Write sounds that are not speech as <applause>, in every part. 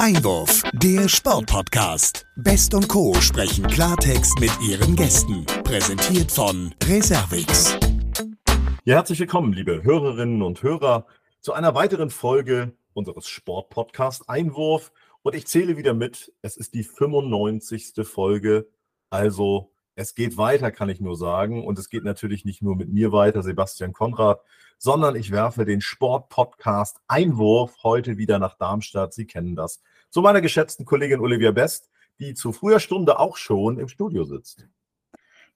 Einwurf, der Sportpodcast. Best und Co. sprechen Klartext mit ihren Gästen. Präsentiert von Reservix. Ja, herzlich willkommen, liebe Hörerinnen und Hörer, zu einer weiteren Folge unseres Sportpodcast Einwurf. Und ich zähle wieder mit. Es ist die 95. Folge. Also es geht weiter, kann ich nur sagen. Und es geht natürlich nicht nur mit mir weiter, Sebastian Konrad, sondern ich werfe den Sportpodcast Einwurf heute wieder nach Darmstadt. Sie kennen das. Zu meiner geschätzten Kollegin Olivia Best, die zu früher Stunde auch schon im Studio sitzt.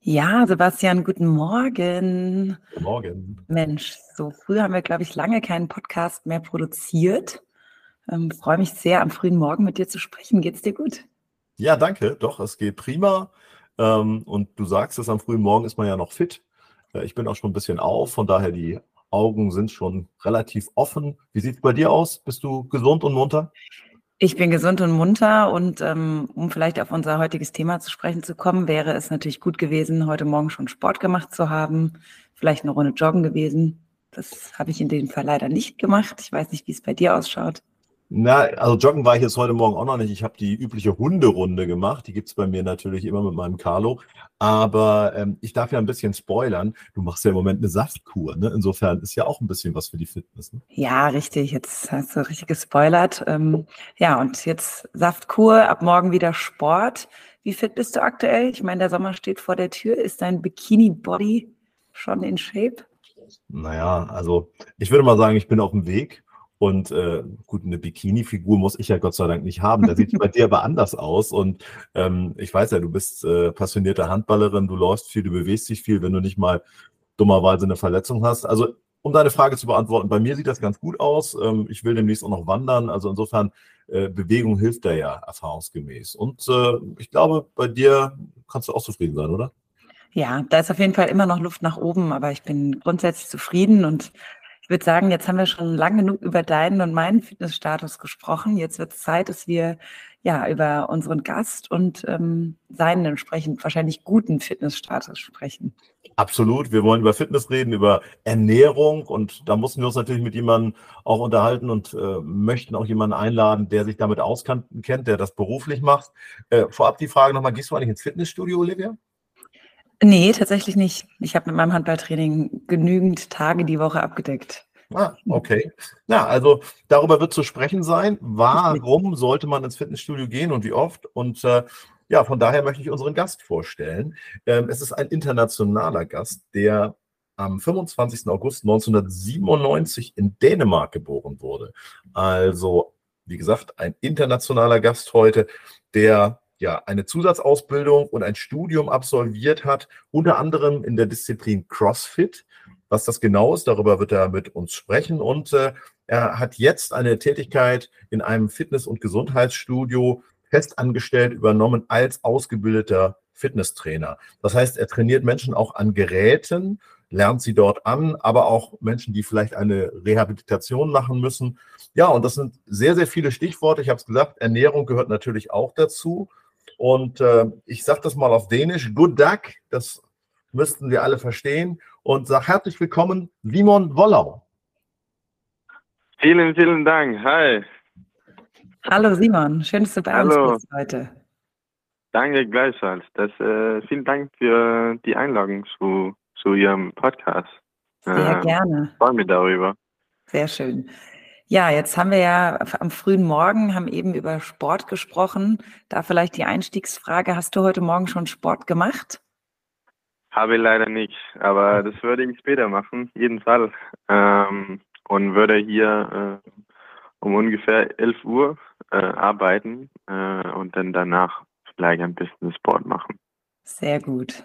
Ja, Sebastian, guten Morgen. Guten Morgen. Mensch, so früh haben wir, glaube ich, lange keinen Podcast mehr produziert. Ähm, freue mich sehr, am frühen Morgen mit dir zu sprechen. Geht's dir gut? Ja, danke. Doch, es geht prima. Ähm, und du sagst es, am frühen Morgen ist man ja noch fit. Äh, ich bin auch schon ein bisschen auf, von daher die Augen sind schon relativ offen. Wie sieht es bei dir aus? Bist du gesund und munter? Ich bin gesund und munter und ähm, um vielleicht auf unser heutiges Thema zu sprechen zu kommen, wäre es natürlich gut gewesen, heute Morgen schon Sport gemacht zu haben, vielleicht eine Runde joggen gewesen. Das habe ich in dem Fall leider nicht gemacht. Ich weiß nicht, wie es bei dir ausschaut. Na, also joggen war ich jetzt heute Morgen auch noch nicht. Ich habe die übliche Hunderunde gemacht. Die gibt es bei mir natürlich immer mit meinem Carlo. Aber ähm, ich darf ja ein bisschen spoilern. Du machst ja im Moment eine Saftkur. Ne? Insofern ist ja auch ein bisschen was für die Fitness. Ne? Ja, richtig. Jetzt hast du richtig gespoilert. Ähm, ja, und jetzt Saftkur, ab morgen wieder Sport. Wie fit bist du aktuell? Ich meine, der Sommer steht vor der Tür. Ist dein Bikini-Body schon in Shape? Naja, also ich würde mal sagen, ich bin auf dem Weg. Und äh, gut, eine Bikini-Figur muss ich ja Gott sei Dank nicht haben. Da sieht bei <laughs> dir aber anders aus. Und ähm, ich weiß ja, du bist äh, passionierte Handballerin, du läufst viel, du bewegst dich viel, wenn du nicht mal dummerweise eine Verletzung hast. Also um deine Frage zu beantworten, bei mir sieht das ganz gut aus. Ähm, ich will demnächst auch noch wandern. Also insofern, äh, Bewegung hilft da ja erfahrungsgemäß. Und äh, ich glaube, bei dir kannst du auch zufrieden sein, oder? Ja, da ist auf jeden Fall immer noch Luft nach oben, aber ich bin grundsätzlich zufrieden und ich würde sagen, jetzt haben wir schon lang genug über deinen und meinen Fitnessstatus gesprochen. Jetzt wird es Zeit, dass wir ja über unseren Gast und ähm, seinen entsprechend wahrscheinlich guten Fitnessstatus sprechen. Absolut. Wir wollen über Fitness reden, über Ernährung und da mussten wir uns natürlich mit jemandem auch unterhalten und äh, möchten auch jemanden einladen, der sich damit auskennt, der das beruflich macht. Äh, vorab die Frage nochmal, gehst du eigentlich ins Fitnessstudio, Olivia? Nee, tatsächlich nicht. Ich habe mit meinem Handballtraining genügend Tage die Woche abgedeckt. Ah, okay. Ja, also darüber wird zu sprechen sein. Warum sollte man ins Fitnessstudio gehen und wie oft? Und äh, ja, von daher möchte ich unseren Gast vorstellen. Ähm, es ist ein internationaler Gast, der am 25. August 1997 in Dänemark geboren wurde. Also, wie gesagt, ein internationaler Gast heute, der ja eine Zusatzausbildung und ein Studium absolviert hat, unter anderem in der Disziplin CrossFit. Was das genau ist, darüber wird er mit uns sprechen. Und äh, er hat jetzt eine Tätigkeit in einem Fitness- und Gesundheitsstudio festangestellt übernommen als ausgebildeter Fitnesstrainer. Das heißt, er trainiert Menschen auch an Geräten, lernt sie dort an, aber auch Menschen, die vielleicht eine Rehabilitation machen müssen. Ja, und das sind sehr, sehr viele Stichworte. Ich habe es gesagt, Ernährung gehört natürlich auch dazu. Und äh, ich sage das mal auf Dänisch, Good Duck, das müssten wir alle verstehen. Und sage herzlich willkommen, Simon Wollau. Vielen, vielen Dank. Hi. Hallo Simon, schön, dass du bei Hallo. uns bist heute. Danke gleichfalls. Das, äh, vielen Dank für die Einladung zu, zu Ihrem Podcast. Sehr äh, gerne. Ich freue mich darüber. Sehr schön. Ja, jetzt haben wir ja am frühen Morgen, haben eben über Sport gesprochen. Da vielleicht die Einstiegsfrage, hast du heute Morgen schon Sport gemacht? Habe ich leider nicht, aber das würde ich später machen, jeden Fall. Ähm, und würde hier äh, um ungefähr 11 Uhr äh, arbeiten äh, und dann danach vielleicht ein bisschen Sport machen. Sehr gut.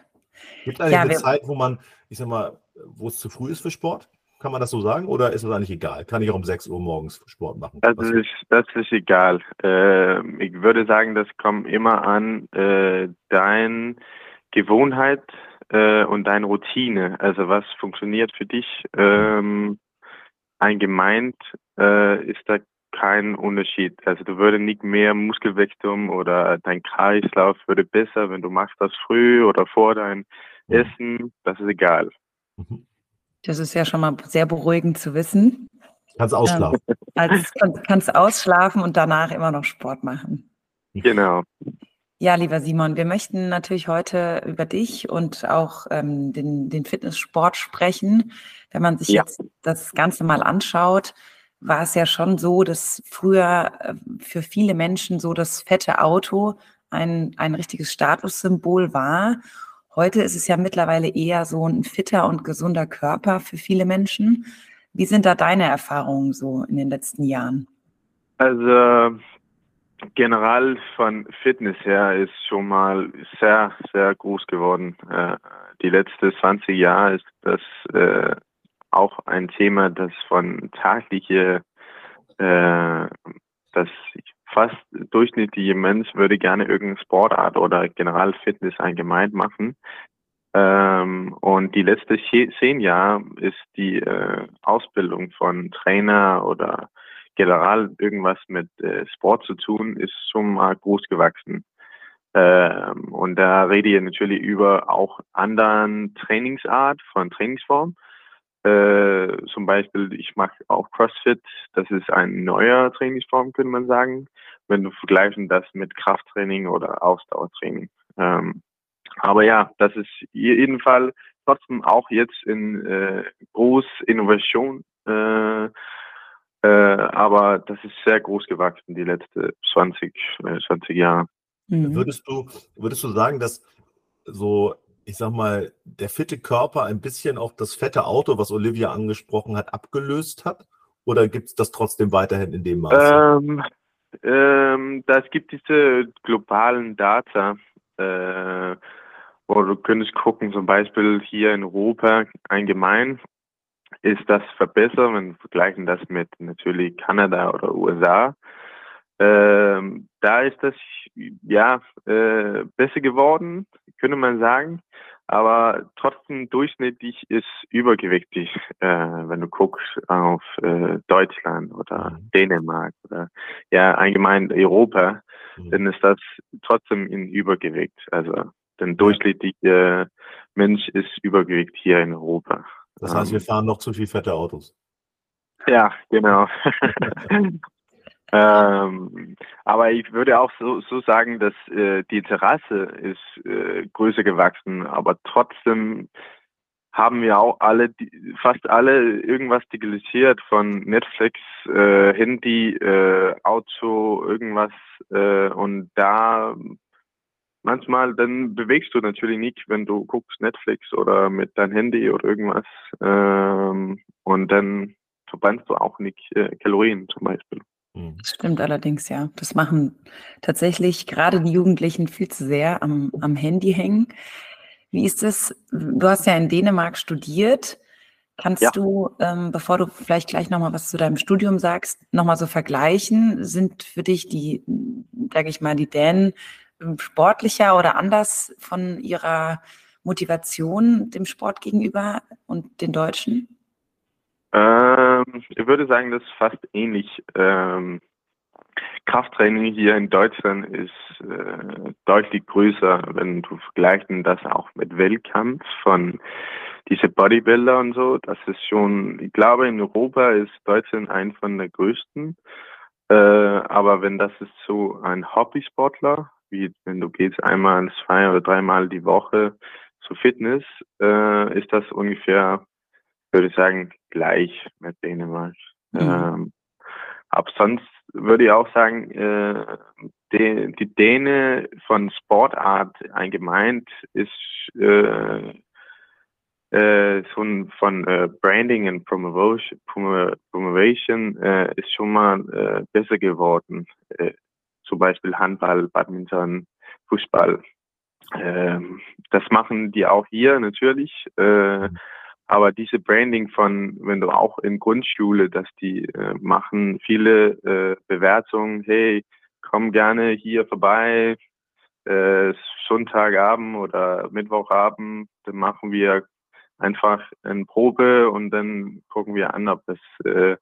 Gibt es ja, eine Zeit, wo man, ich sag mal, wo es zu früh ist für Sport? Kann man das so sagen oder ist es eigentlich egal? Kann ich auch um 6 Uhr morgens Sport machen? Das, ist, das ist egal. Äh, ich würde sagen, das kommt immer an äh, dein Gewohnheit äh, und deine Routine. Also was funktioniert für dich? Ähm, allgemein äh, ist da kein Unterschied. Also du würdest nicht mehr Muskelwachstum oder dein Kreislauf würde besser, wenn du machst das früh oder vor dein mhm. Essen. Das ist egal. Mhm. Das ist ja schon mal sehr beruhigend zu wissen. Kannst ausschlafen. Ähm, also kannst, kannst ausschlafen und danach immer noch Sport machen. Genau. Ja, lieber Simon, wir möchten natürlich heute über dich und auch ähm, den, den Fitnesssport sprechen. Wenn man sich ja. jetzt das Ganze mal anschaut, war es ja schon so, dass früher äh, für viele Menschen so das fette Auto ein, ein richtiges Statussymbol war. Heute ist es ja mittlerweile eher so ein fitter und gesunder Körper für viele Menschen. Wie sind da deine Erfahrungen so in den letzten Jahren? Also generell von Fitness her ist schon mal sehr, sehr groß geworden. Äh, die letzten 20 Jahre ist das äh, auch ein Thema, das von tagliche, äh, das fast durchschnittliche Mensch würde gerne irgendeine Sportart oder generell Fitness allgemein machen. Ähm, und die letzten zehn Jahre ist die äh, Ausbildung von Trainer oder generell irgendwas mit äh, Sport zu tun, ist schon mal groß gewachsen. Ähm, und da rede ich natürlich über auch anderen Trainingsart von Trainingsform. Äh, zum Beispiel, ich mache auch CrossFit. Das ist ein neuer Trainingsform, könnte man sagen, wenn du vergleichen das mit Krafttraining oder Ausdauertraining. Ähm, aber ja, das ist jeden Fall trotzdem auch jetzt in äh, groß Innovation. Äh, äh, aber das ist sehr groß gewachsen die letzten 20, äh, 20 Jahre. Mhm. Würdest du, würdest du sagen, dass so, ich sag mal, der fitte Körper ein bisschen auch das fette Auto, was Olivia angesprochen hat, abgelöst hat? Oder gibt es das trotzdem weiterhin in dem Maße? Ähm, ähm, das gibt diese globalen Data, äh, wo du könntest gucken, zum Beispiel hier in Europa allgemein ist das verbessert, wenn wir vergleichen das mit natürlich Kanada oder USA. Ähm, da ist das ja äh, besser geworden, könnte man sagen, aber trotzdem durchschnittlich ist übergewichtig, äh, wenn du guckst auf äh, Deutschland oder mhm. Dänemark oder ja allgemein Europa, mhm. dann ist das trotzdem in Übergewicht. Also der durchschnittliche Mensch ist Übergewicht hier in Europa. Das heißt, wir ähm. fahren noch zu viel fette Autos. Ja, genau. <laughs> <laughs> ähm, aber ich würde auch so, so sagen, dass äh, die Terrasse ist äh, größer gewachsen, aber trotzdem haben wir auch alle, fast alle irgendwas digitalisiert von Netflix, äh, Handy, äh, Auto, irgendwas äh, und da manchmal dann bewegst du natürlich nicht, wenn du guckst Netflix oder mit deinem Handy oder irgendwas. Ähm, und dann verbrennst du auch nicht äh, Kalorien zum Beispiel. Mhm. Das stimmt allerdings, ja. Das machen tatsächlich gerade die Jugendlichen viel zu sehr am, am Handy hängen. Wie ist es? Du hast ja in Dänemark studiert. Kannst ja. du, ähm, bevor du vielleicht gleich nochmal was zu deinem Studium sagst, nochmal so vergleichen? Sind für dich die, sage ich mal, die Dänen ähm, sportlicher oder anders von ihrer Motivation dem Sport gegenüber und den Deutschen? Ähm, ich würde sagen, das ist fast ähnlich. Ähm, Krafttraining hier in Deutschland ist äh, deutlich größer, wenn du vergleichst das auch mit Weltkampf von diese Bodybuilder und so. Das ist schon, ich glaube, in Europa ist Deutschland ein von der größten. Äh, aber wenn das ist so ein Hobbysportler, wie wenn du gehst einmal, zwei oder dreimal die Woche zu Fitness, äh, ist das ungefähr, würde ich sagen, gleich mit Dänemark. Mhm. Ähm, aber sonst würde ich auch sagen, äh, die, die Däne von Sportart allgemein ist äh, äh, von, von äh, Branding und Promotion, Promotion äh, ist schon mal äh, besser geworden. Äh, zum Beispiel Handball, Badminton, Fußball. Ähm, das machen die auch hier natürlich. Äh, mhm. Aber diese Branding von, wenn du auch in Grundschule, dass die äh, machen viele äh, Bewertungen, hey, komm gerne hier vorbei, äh, Sonntagabend oder Mittwochabend, dann machen wir einfach eine Probe und dann gucken wir an, ob das äh,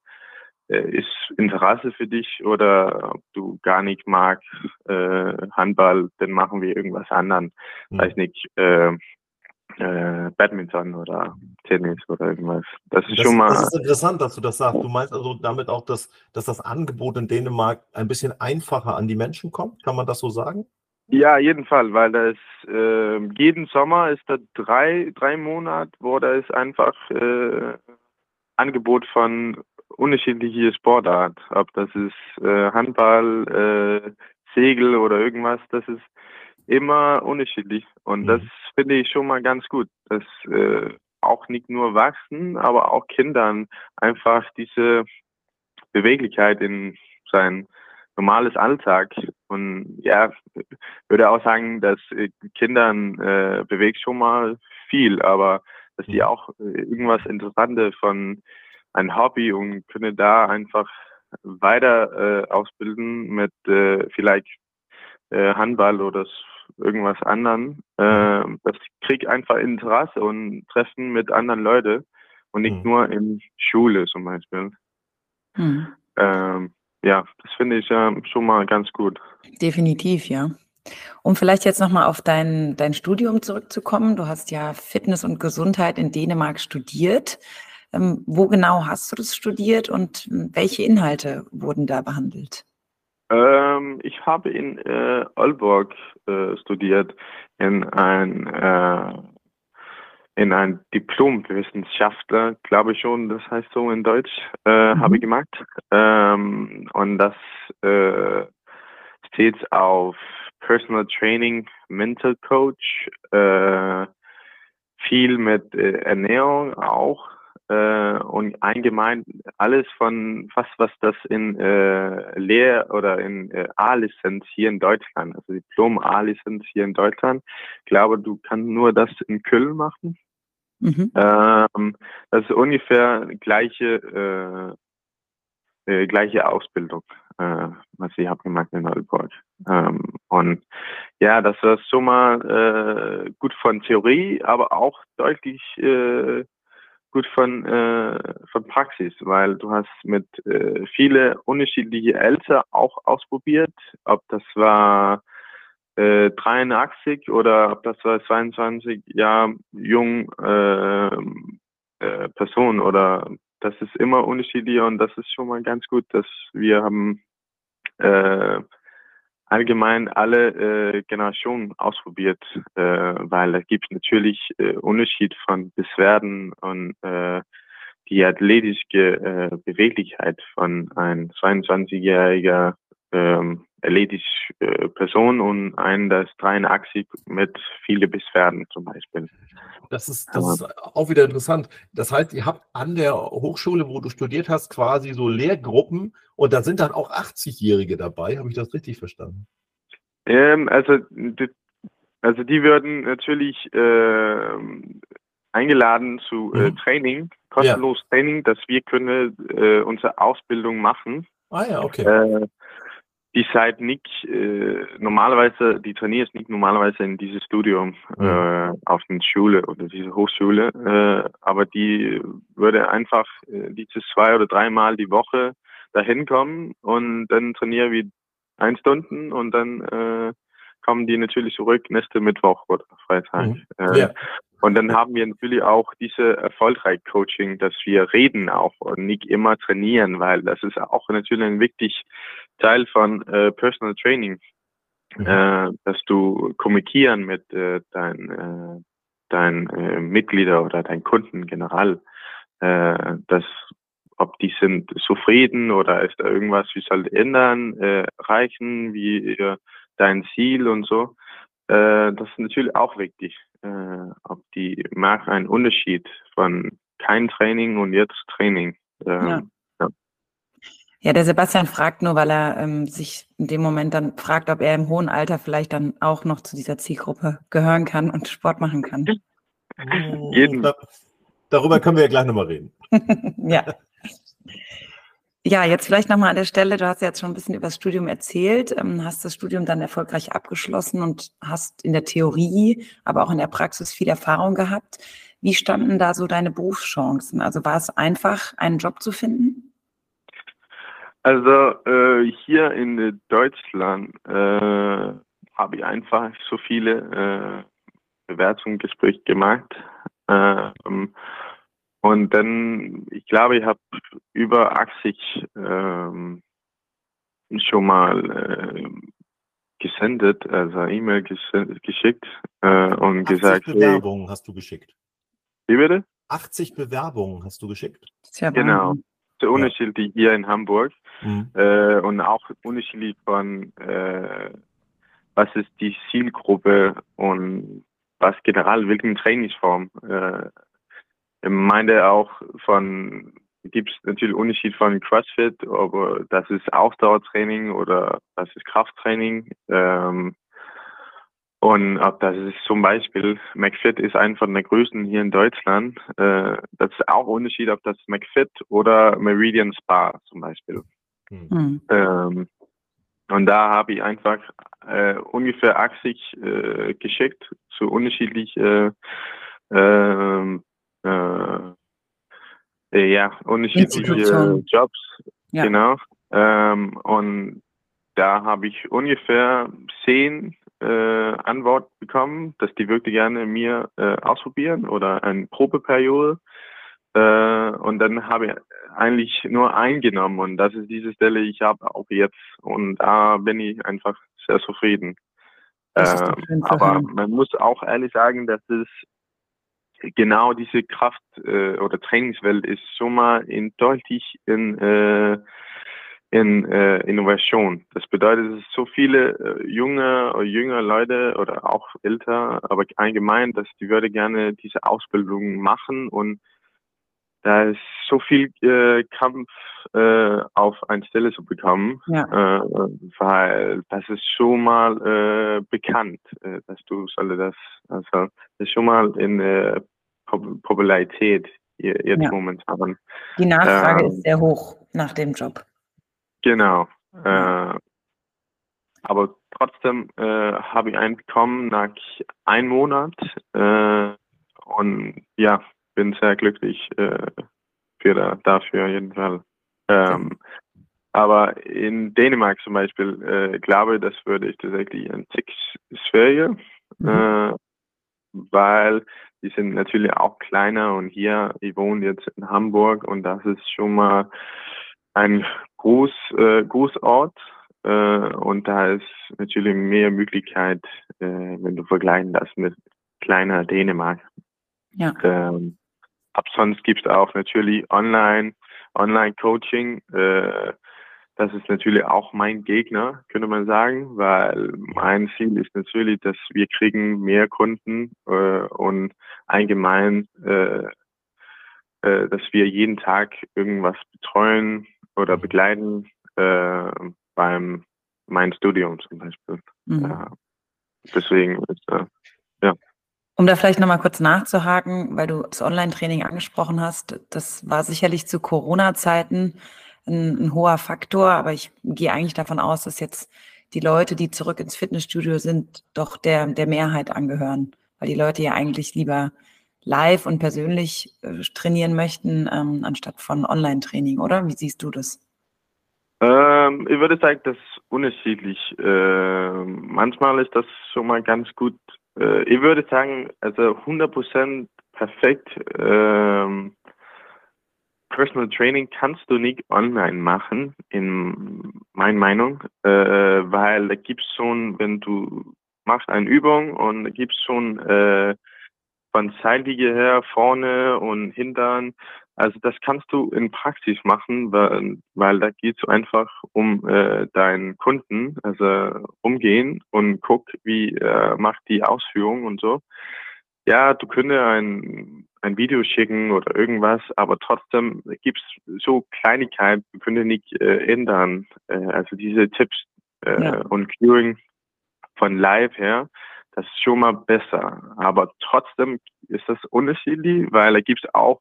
äh, ist Interesse für dich oder ob du gar nicht magst äh, Handball, dann machen wir irgendwas anderen. Mhm. Weiß nicht. Äh, äh, Badminton oder Tennis oder irgendwas. Das ist Das, schon mal. das ist interessant, dass du das sagst. Du meinst also damit auch, dass, dass das Angebot in Dänemark ein bisschen einfacher an die Menschen kommt? Kann man das so sagen? Ja, jeden Fall, weil das äh, jeden Sommer ist da drei, drei Monate, wo da ist einfach äh, Angebot von unterschiedliche Sportart. Ob das ist äh, Handball, äh, Segel oder irgendwas, das ist immer unterschiedlich. Und Mhm. das finde ich schon mal ganz gut, dass äh, auch nicht nur Wachsen, aber auch Kindern einfach diese Beweglichkeit in sein normales Alltag. Und ja, würde auch sagen, dass äh, Kindern äh, bewegt schon mal viel, aber dass die Mhm. auch äh, irgendwas Interessantes von ein Hobby und können da einfach weiter äh, ausbilden mit äh, vielleicht äh, Handball oder irgendwas anderen. Äh, das kriegt einfach Interesse und Treffen mit anderen Leuten und nicht Mhm. nur in Schule zum Beispiel. Hm. Ähm, ja, das finde ich ja schon mal ganz gut. Definitiv, ja. Um vielleicht jetzt nochmal auf dein, dein Studium zurückzukommen. Du hast ja Fitness und Gesundheit in Dänemark studiert. Ähm, wo genau hast du das studiert und ähm, welche Inhalte wurden da behandelt? Ähm, ich habe in äh, Aalborg äh, studiert in ein äh, in ein Diplomwissenschaftler, glaube ich schon, das heißt so in Deutsch, äh, Mhm. habe ich gemacht. Ähm, und das äh, steht auf Personal Training, Mental Coach, äh, viel mit äh, Ernährung auch äh, und allgemein alles von fast was das in äh, Lehr- oder in äh, A-Lizenz hier in Deutschland, also Diplom A-Lizenz hier in Deutschland. Ich glaube, du kannst nur das in Köln machen. Mhm. Ähm, das ist ungefähr gleiche, äh, äh, gleiche Ausbildung, äh, was ich habe gemacht in Aalborg. Ähm, und ja, das war schon mal äh, gut von Theorie, aber auch deutlich gut von, äh, von Praxis, weil du hast mit äh, viele unterschiedliche Eltern auch ausprobiert, ob das war äh, 83 oder ob das war 22 Jahre jung äh, äh, Person oder das ist immer unterschiedlich und das ist schon mal ganz gut, dass wir haben äh, allgemein alle äh, Generationen ausprobiert, äh, weil da gibt natürlich äh, Unterschied von Beschwerden und äh, die athletische äh, Beweglichkeit von ein 22-jähriger ähm, athletische äh, Person und ein, das 83 mit viele Beschwerden zum Beispiel. Das ist, das ist auch wieder interessant. Das heißt, ihr habt an der Hochschule, wo du studiert hast, quasi so Lehrgruppen und da sind dann auch 80-Jährige dabei. Habe ich das richtig verstanden? Ähm, also, die, also die würden natürlich ähm, eingeladen zu äh, Mhm. Training, kostenlos Training, dass wir können äh, unsere Ausbildung machen. Ah ja, okay. Die seid nicht äh, normalerweise, die trainierst nicht normalerweise in dieses Studium äh, auf der Schule oder diese Hochschule, äh, aber die würde einfach äh, dieses zwei oder dreimal die Woche dahin kommen und dann trainieren wir ein Stunden und dann äh, kommen die natürlich zurück nächste Mittwoch oder Freitag. Mhm. Äh, Ja. Und dann haben wir natürlich auch diese erfolgreich Coaching, dass wir reden auch und nicht immer trainieren, weil das ist auch natürlich ein wichtig Teil von äh, Personal Training, Mhm. äh, dass du kommunizieren mit äh, deinen äh, dein, äh, Mitglieder oder deinen Kunden generell, äh, dass ob die sind zufrieden oder ist da irgendwas, wie soll ändern, äh, reichen, wie dein Ziel und so. Äh, das ist natürlich auch wichtig, ob die merken einen Unterschied von kein Training und jetzt Training. Ähm, Ja. Ja, der Sebastian fragt nur, weil er ähm, sich in dem Moment dann fragt, ob er im hohen Alter vielleicht dann auch noch zu dieser Zielgruppe gehören kann und Sport machen kann. <laughs> Jeden- Da, darüber können wir ja gleich nochmal reden. <laughs> ja. Ja, jetzt vielleicht nochmal an der Stelle, du hast ja jetzt schon ein bisschen über das Studium erzählt, ähm, hast das Studium dann erfolgreich abgeschlossen und hast in der Theorie, aber auch in der Praxis viel Erfahrung gehabt. Wie standen da so deine Berufschancen? Also war es einfach, einen Job zu finden? Also äh, hier in äh, Deutschland äh, habe ich einfach so viele Bewertungsgespräch gemacht. Ähm, und dann, ich glaube, ich habe über 80 ähm, schon mal äh, gesendet, also E-Mail geschickt äh, und 80 gesagt. Bewerbungen hey, hast du geschickt. Wie bitte? 80 Bewerbungen hast du geschickt. Ja genau. So unterschiedlich hier in Hamburg mhm. äh, und auch unterschiedlich von äh, was ist die Zielgruppe und was generell, welchen Trainingsform. Äh, ich meine auch von gibt es natürlich Unterschied von CrossFit, aber das ist Ausdauertraining oder das ist Krafttraining. Ähm, und ob das ist zum Beispiel, McFit ist einer von der größten hier in Deutschland. Äh, das ist auch Unterschied, ob das McFit oder Meridian Spa zum Beispiel. Mhm. Ähm, und da habe ich einfach äh, ungefähr 80 äh, geschickt zu unterschiedlichen äh, äh, äh, ja, unterschiedliche Jobs. Ja. Genau. Ähm, und da habe ich ungefähr zehn äh, Antworten bekommen, dass die wirklich gerne mir äh, ausprobieren oder eine Probeperiode. Äh, und dann habe ich eigentlich nur eingenommen und das ist diese Stelle, ich habe auch jetzt und da bin ich einfach sehr zufrieden. Ähm, aber man muss auch ehrlich sagen, dass es genau diese Kraft äh, oder Trainingswelt ist schon mal in deutlich in äh, in äh, Innovation. Das bedeutet, es ist so viele äh, junge oder jüngere Leute oder auch älter, aber allgemein, dass die würde gerne diese Ausbildung machen und da ist so viel äh, Kampf äh, auf eine Stelle zu bekommen, ja. äh, weil das ist schon mal äh, bekannt, äh, dass du solle das, also das ist schon mal in äh, Popularität jetzt ja. momentan. Die Nachfrage ähm, ist sehr hoch nach dem Job. Genau. Äh, aber trotzdem äh, habe ich einen bekommen nach einem Monat äh, und ja, bin sehr glücklich äh, für, dafür auf jeden Fall. Ähm, aber in Dänemark zum Beispiel, äh, glaube das würde ich tatsächlich ein Tick schwieriger, mhm. äh, weil die sind natürlich auch kleiner und hier, ich wohne jetzt in Hamburg und das ist schon mal ein Groß, äh, Großort äh, und da ist natürlich mehr Möglichkeit, äh, wenn du vergleichen das mit kleiner Dänemark. Ja. Ähm, ab sonst gibt es auch natürlich online, Online-Coaching. Äh, das ist natürlich auch mein Gegner, könnte man sagen, weil mein Ziel ist natürlich, dass wir kriegen mehr Kunden äh, und allgemein, äh, äh, dass wir jeden Tag irgendwas betreuen oder begleiten äh, beim mein Studium zum Beispiel. Mhm. Ja, deswegen ist äh, ja. Um da vielleicht nochmal kurz nachzuhaken, weil du das Online-Training angesprochen hast, das war sicherlich zu Corona-Zeiten ein, ein, hoher Faktor, aber ich gehe eigentlich davon aus, dass jetzt die Leute, die zurück ins Fitnessstudio sind, doch der, der Mehrheit angehören, weil die Leute ja eigentlich lieber live und persönlich äh, trainieren möchten, ähm, anstatt von Online-Training, oder? Wie siehst du das? Ähm, ich würde sagen, das ist unterschiedlich. Äh, manchmal ist das schon mal ganz gut äh, ich würde sagen, also 100% perfekt. Ähm, Personal Training kannst du nicht online machen, in meiner Meinung, äh, weil da gibt es schon, wenn du machst eine Übung und da gibt es schon äh, von Seitlinie her, vorne und hintern, also das kannst du in Praxis machen, weil, weil da geht es einfach um äh, deinen Kunden, also umgehen und guck, wie äh, macht die Ausführung und so. Ja, du könntest ein, ein Video schicken oder irgendwas, aber trotzdem gibt es so Kleinigkeiten, du könntest nicht äh, ändern. Äh, also diese Tipps äh, ja. und Curing von live her, das ist schon mal besser. Aber trotzdem ist das unterschiedlich, weil da gibt auch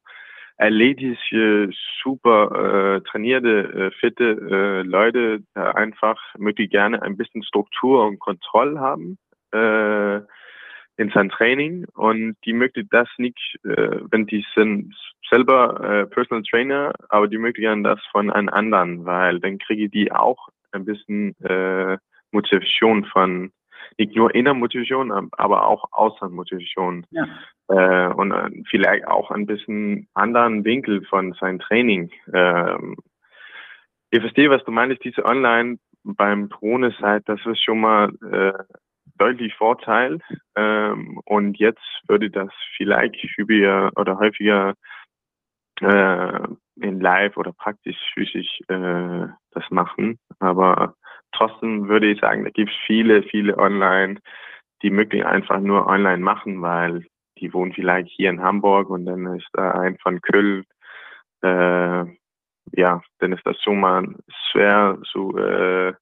athletische, super äh, trainierte, äh, fitte äh, Leute da einfach möchte gerne ein bisschen Struktur und Kontrolle haben äh, in sein Training und die möchte das nicht, äh, wenn die sind selber äh, Personal Trainer, aber die möchte gerne das von einem anderen, weil dann kriege die auch ein bisschen äh, Motivation von nicht nur Innermotivation, aber auch Außermotivation. Ja. Äh, und äh, vielleicht auch ein bisschen anderen Winkel von seinem Training. Ähm, ich verstehe, was du meinst, diese Online beim Corona-Zeit, das ist schon mal äh, deutlich Vorteil. Ähm, und jetzt würde das vielleicht häufiger oder häufiger äh, in Live oder praktisch physisch äh, das machen. Aber trotzdem würde ich sagen, da gibt es viele, viele online, die möglich einfach nur online machen, weil die wohnen vielleicht hier in Hamburg und dann ist da ein von Köln. Äh, ja, dann ist das schon mal schwer zu äh,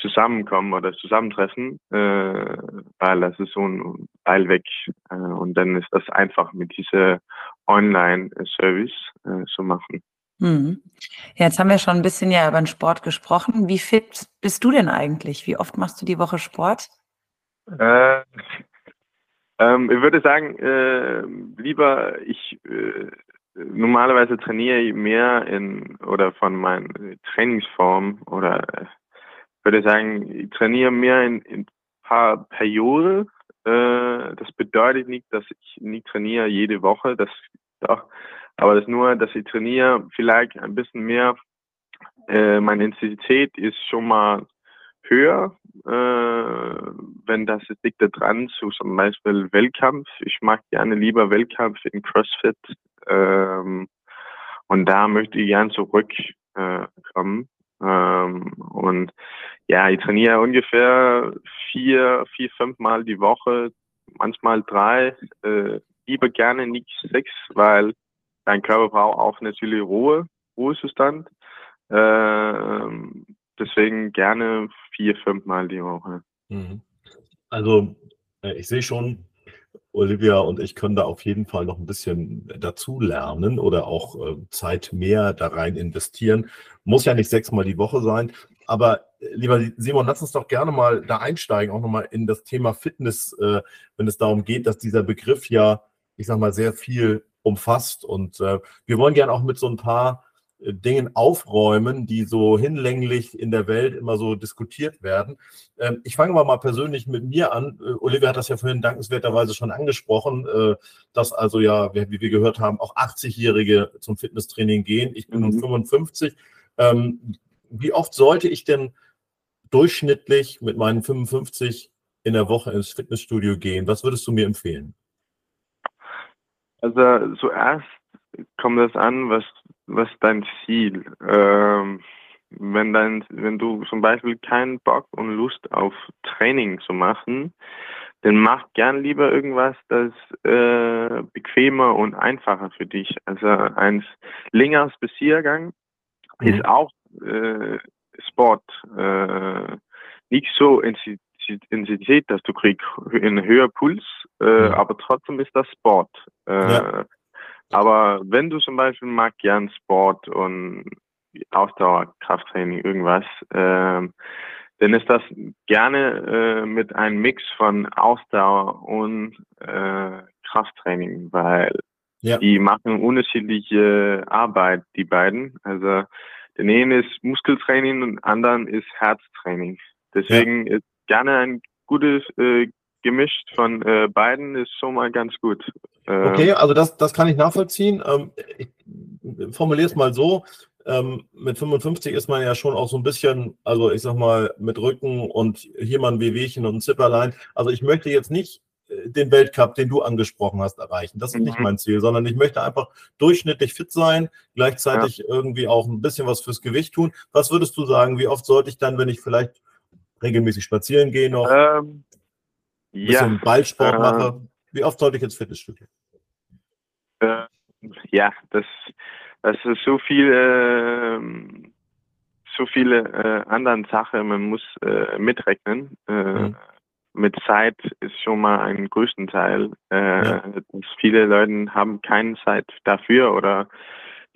zusammenkommen oder zusammentreffen, äh, weil das ist so ein Teil weg. Äh, und dann ist das einfach mit dieser Online-Service äh, zu machen. Mhm. Ja, jetzt haben wir schon ein bisschen ja über den Sport gesprochen. Wie fit bist du denn eigentlich? Wie oft machst du die Woche Sport? Äh, ähm, ich würde sagen, äh, lieber ich äh, normalerweise trainiere ich mehr in oder von meiner Trainingsform oder würde sagen, ich trainiere mehr in, in paar Perioden. Äh, das bedeutet nicht, dass ich nicht trainiere jede Woche, das doch, aber das nur, dass ich trainiere vielleicht ein bisschen mehr. Äh, meine Intensität ist schon mal höher, äh, wenn das liegt dran zu zum Beispiel Wettkampf. Ich mag gerne lieber Wettkampf in CrossFit ähm, und da möchte ich gern zurückkommen. Äh, ähm, und ja, ich trainiere ungefähr vier, vier, fünf Mal die Woche, manchmal drei, äh, lieber gerne nicht sechs, weil dein Körper braucht auch natürlich Ruhe, Ruhezustand. Äh, deswegen gerne vier, fünf Mal die Woche. Mhm. Also äh, ich sehe schon, Olivia und ich können da auf jeden Fall noch ein bisschen dazu lernen oder auch äh, Zeit mehr da rein investieren. Muss ja nicht sechsmal die Woche sein. Aber äh, lieber Simon, lass uns doch gerne mal da einsteigen, auch nochmal in das Thema Fitness, wenn es darum geht, dass dieser Begriff ja, ich sag mal, sehr viel umfasst. Und äh, wir wollen gerne auch mit so ein paar Dingen aufräumen, die so hinlänglich in der Welt immer so diskutiert werden. Ähm, ich fange mal persönlich mit mir an. Äh, Olivia hat das ja vorhin dankenswerterweise schon angesprochen, äh, dass also ja, wie wir gehört haben, auch 80-Jährige zum Fitnesstraining gehen. Ich bin nun 55. Mhm. Ähm, wie oft sollte ich denn durchschnittlich mit meinen 55 in der Woche ins Fitnessstudio gehen? Was würdest du mir empfehlen? Also zuerst kommt es an, was was dein Ziel? Ähm, wenn dein, wenn du zum Beispiel keinen Bock und Lust auf Training zu machen, dann mach gern lieber irgendwas, das äh, bequemer und einfacher für dich. Also ein längerer Spaziergang mhm. ist auch äh, Sport. Äh, nicht so Intensität, dass du kriegst einen höheren Puls, äh, mhm. aber trotzdem ist das Sport. Äh, ja. Aber wenn du zum Beispiel mag gern Sport und Ausdauer, Krafttraining, irgendwas, ähm, dann ist das gerne äh, mit einem Mix von Ausdauer und äh, Krafttraining, weil ja. die machen unterschiedliche Arbeit, die beiden. Also der eine ist Muskeltraining und anderen ist Herztraining. Deswegen ja. ist gerne ein gutes äh, gemischt von äh, beiden ist schon mal ganz gut. Ähm, okay, also das, das kann ich nachvollziehen. Ähm, ich formuliere es mal so. Ähm, mit 55 ist man ja schon auch so ein bisschen, also ich sag mal, mit Rücken und hier mal ein Wehwehchen und ein Zipperlein. Also ich möchte jetzt nicht äh, den Weltcup, den du angesprochen hast, erreichen. Das ist mhm. nicht mein Ziel, sondern ich möchte einfach durchschnittlich fit sein, gleichzeitig ja. irgendwie auch ein bisschen was fürs Gewicht tun. Was würdest du sagen, wie oft sollte ich dann, wenn ich vielleicht regelmäßig spazieren gehe, noch ähm, ein bisschen ja, Ballsport äh, mache. Wie oft sollte ich ins Fitnessstudio? Äh, ja, das, das ist so viel, äh, so viele äh, anderen Sachen, man muss äh, mitrechnen. Äh, mhm. Mit Zeit ist schon mal ein größten Teil. Äh, ja. Viele Leute haben keine Zeit dafür oder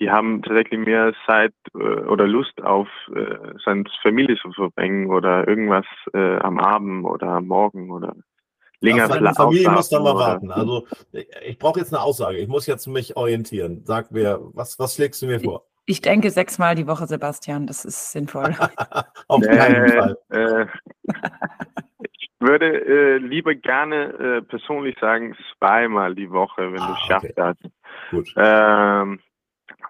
die haben tatsächlich mehr Zeit äh, oder Lust auf äh, seine Familie zu verbringen oder irgendwas äh, am Abend oder am Morgen oder länger ja, Die Familie muss dann mal warten. Also ich brauche jetzt eine Aussage. Ich muss jetzt mich orientieren. Sag mir, was, was schlägst du mir vor? Ich denke sechsmal die Woche, Sebastian. Das ist sinnvoll. <laughs> Auf keinen äh, Fall. Äh, würde äh, lieber gerne äh, persönlich sagen, zweimal die Woche, wenn Ah, du schaffst okay. Gut. Ähm,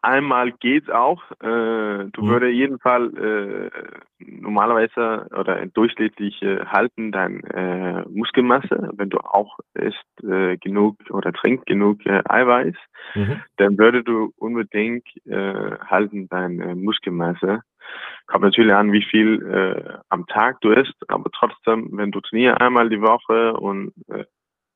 einmal geht's auch. Äh, du Mhm. würde jeden Fall äh, normalerweise oder durchschnittlich äh, halten dein äh, Muskelmasse, wenn du auch isst äh, genug oder trinkst genug äh, Eiweiß, Mhm. dann würde du unbedingt äh, halten deine Muskelmasse. Kommt natürlich an, wie viel äh, am Tag du isst, aber trotzdem, wenn du trainierst einmal die Woche und äh,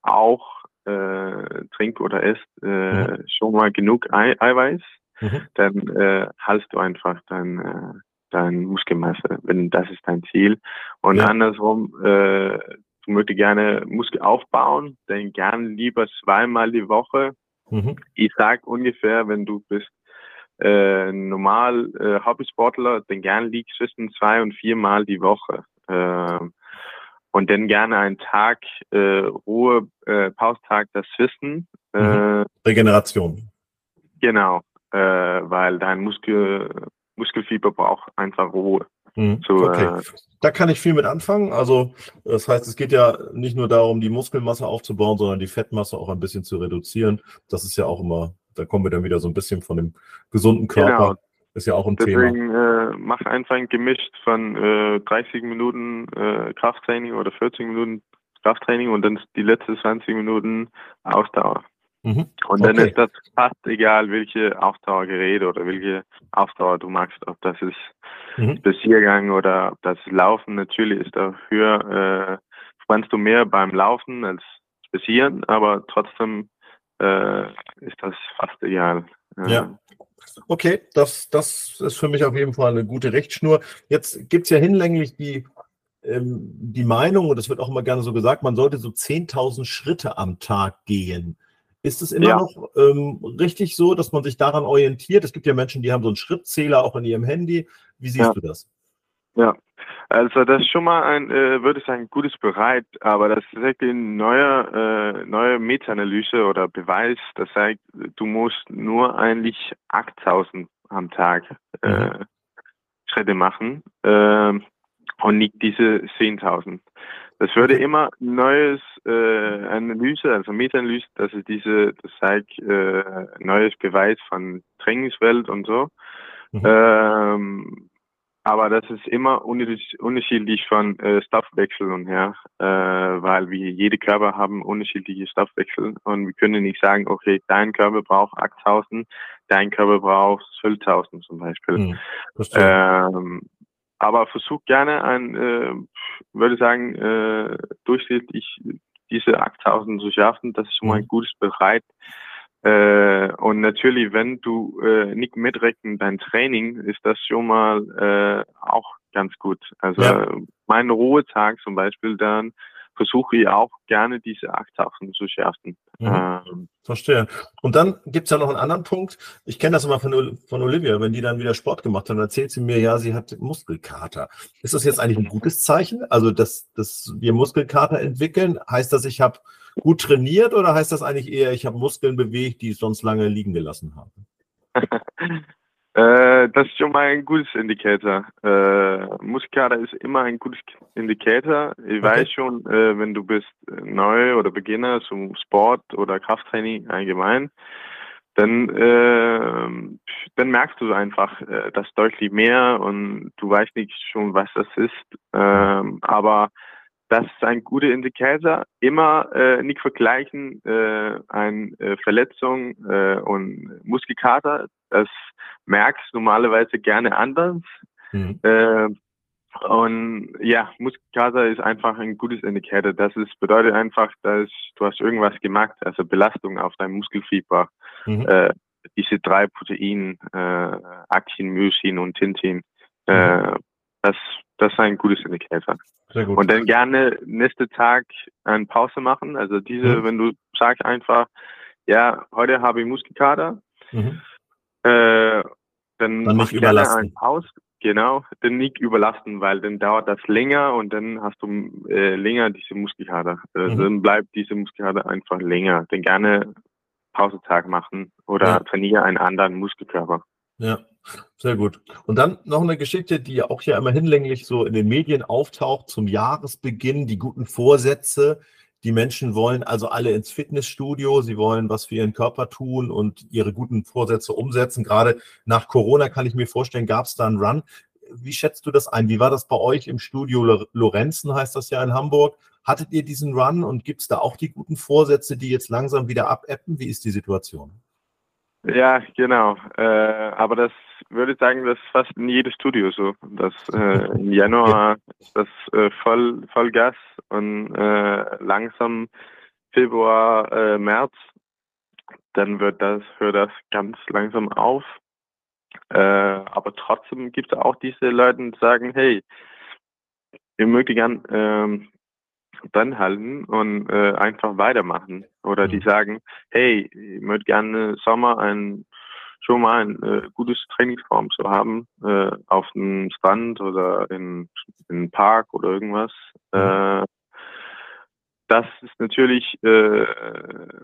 auch äh, trink oder isst äh, schon mal genug Ei Eiweiß, Mhm. dann äh, haltst du einfach dein, äh, dein Muskelmasse, wenn das ist dein Ziel. Und Ja. andersrum, äh, du möchtest gerne Muskel aufbauen, dann gerne lieber zweimal die Woche. Mhm. Ich sag ungefähr, wenn du bist äh, normal äh, Hobbysportler, dann gerne liegt zwischen zwei und viermal die Woche. Ähm, und dann gerne einen Tag äh, Ruhe, äh, Paustag dazwischen. Äh, Mhm. Regeneration. Genau, äh, weil dein Muskel, Muskelfieber braucht einfach Ruhe. Mhm. So, Okay. äh, Da kann ich viel mit anfangen. Also, das heißt, es geht ja nicht nur darum, die Muskelmasse aufzubauen, sondern die Fettmasse auch ein bisschen zu reduzieren. Das ist ja auch immer, da kommen wir dann wieder so ein bisschen von dem gesunden Körper. Genau. Ist ja auch ein Thema. Deswegen äh, mach einfach ein Gemisch von äh, 30 Minuten äh, Krafttraining oder 40 Minuten Krafttraining und dann die letzten 20 Minuten Ausdauer. Mhm. Und dann Okay. ist das fast egal, welche Ausdauergerät oder welche Ausdauer du magst, ob das ist Mhm. Spaziergang oder ob das Laufen. Natürlich ist dafür, äh, du mehr beim Laufen als Spazieren, aber trotzdem äh, ist das fast egal. Äh, Ja. Okay, das, das ist für mich auf jeden Fall eine gute Richtschnur. Jetzt gibt es ja hinlänglich die, ähm, die Meinung, und das wird auch immer gerne so gesagt, man sollte so 10.000 Schritte am Tag gehen. Ist es immer Ja. noch ähm, richtig so, dass man sich daran orientiert? Es gibt ja Menschen, die haben so einen Schrittzähler auch in ihrem Handy. Wie siehst Ja. du das? Ja, also das ist schon mal ein, äh, würde ich sagen, gutes Bereit, aber das ist wirklich eine neue, äh, neue Meta-Analyse oder Beweis, das sagt, du musst nur eigentlich 8000 am Tag äh, Mhm. Schritte machen ähm, und nicht diese 10.000. Das würde immer neues äh, Analyse, also Meta-Analyse, das ist diese, das zeigt äh, neues Beweis von Trainingswelt und so. Mhm. Ähm, aber das ist immer unterschied- unterschiedlich von äh, Stoffwechsel und her, äh, weil wir jede Körper haben unterschiedliche Stoffwechsel und wir können nicht sagen, okay, dein Körper braucht 8000, dein Körper braucht 12.000 zum Beispiel. Hm, verstehe. Ähm, aber versuch gerne ein, äh, würde sagen, äh, durchschnittlich diese 8000 zu schaffen. Das ist schon mal ein Mhm. gutes Bereit. Äh, und natürlich, wenn du äh, nicht mitrechnen dein Training, ist das schon mal äh, auch ganz gut. Also Ja. mein Ruhetag zum Beispiel, dann versuche ich auch gerne diese 8000 zu schaffen. Mhm. Ähm, Verstehe. Und dann gibt es ja noch einen anderen Punkt. Ich kenne das immer von, von Olivia, wenn die dann wieder Sport gemacht hat, dann erzählt sie mir, ja, sie hat Muskelkater. Ist das jetzt eigentlich ein gutes Zeichen? Also, dass, dass wir Muskelkater entwickeln, heißt das, ich habe gut trainiert oder heißt das eigentlich eher, ich habe Muskeln bewegt, die ich sonst lange liegen gelassen habe? <laughs> Äh, das ist schon mal ein gutes Indikator. Äh, Muskelkater ist immer ein gutes Indikator. Ich weiß schon, äh, wenn du bist neu oder Beginner zum Sport oder Krafttraining allgemein, dann, äh, dann merkst du einfach äh, das deutlich mehr und du weißt nicht schon, was das ist. Ähm, aber das ist ein guter Indikator. Immer äh, nicht vergleichen äh, eine äh, Verletzung äh, und Muskelkater. Das merkst du normalerweise gerne anders. Mhm. Äh, und ja, Muskelkater ist einfach ein gutes Indikator. Das ist, bedeutet einfach, dass du hast irgendwas gemacht, also Belastung auf dein Muskelfieber. Mhm. Äh, diese drei Proteine, äh, Actin, Myosin und Tintin, äh, das, das ist ein gutes Indikator. Sehr gut. Und dann gerne nächsten Tag eine Pause machen. Also diese, Mhm. wenn du sagst einfach, ja, heute habe ich Muskelkater, mhm. äh, dann, Dann mach gerne eine Pause. Genau, dann nicht überlasten, weil dann dauert das länger und dann hast du äh, länger diese Muskelkater. Äh, Mhm. Dann bleibt diese Muskelkater einfach länger. Dann gerne Pausetag machen oder Ja. trainiere einen anderen Muskelkörper. Ja. Sehr gut. Und dann noch eine Geschichte, die auch ja immer hinlänglich so in den Medien auftaucht zum Jahresbeginn, die guten Vorsätze. Die Menschen wollen also alle ins Fitnessstudio, sie wollen was für ihren Körper tun und ihre guten Vorsätze umsetzen. Gerade nach Corona kann ich mir vorstellen, gab es da einen Run. Wie schätzt du das ein? Wie war das bei euch im Studio Lorenzen, heißt das ja in Hamburg? Hattet ihr diesen Run und gibt es da auch die guten Vorsätze, die jetzt langsam wieder abappen? Wie ist die Situation? Ja, genau. Äh, aber das würde ich sagen, das ist fast in jedem Studio so. Das äh, im Januar ist das äh, voll, voll Gas und äh, langsam Februar, äh, März, dann wird das, hört das ganz langsam auf. Äh, aber trotzdem gibt es auch diese Leute, die sagen, hey, ich möchte gern ähm, dran halten und äh, einfach weitermachen. Oder die mhm. sagen, hey, ich möchte gerne Sommer ein schon mal ein äh, gutes Trainingsform zu haben, äh, auf dem Strand oder in, in einem Park oder irgendwas. Mhm. Äh, das ist natürlich äh,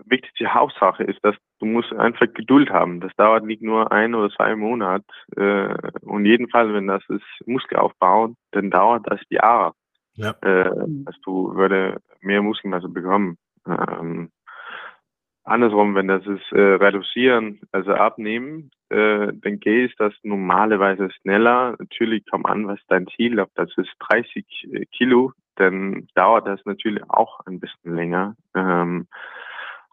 wichtig. Die Hauptsache ist, dass du musst einfach Geduld haben. Das dauert nicht nur ein oder zwei Monate. Äh, und jedenfalls, wenn das ist Muskelaufbau, dann dauert das Jahre ja. äh, dass du würde mehr Muskelmasse bekommen. Ähm, andersrum, wenn das ist äh, reduzieren, also abnehmen, äh, dann geht das normalerweise schneller. Natürlich kommt an, was dein Ziel, ob das ist 30 äh, Kilo, dann dauert das natürlich auch ein bisschen länger. Ähm,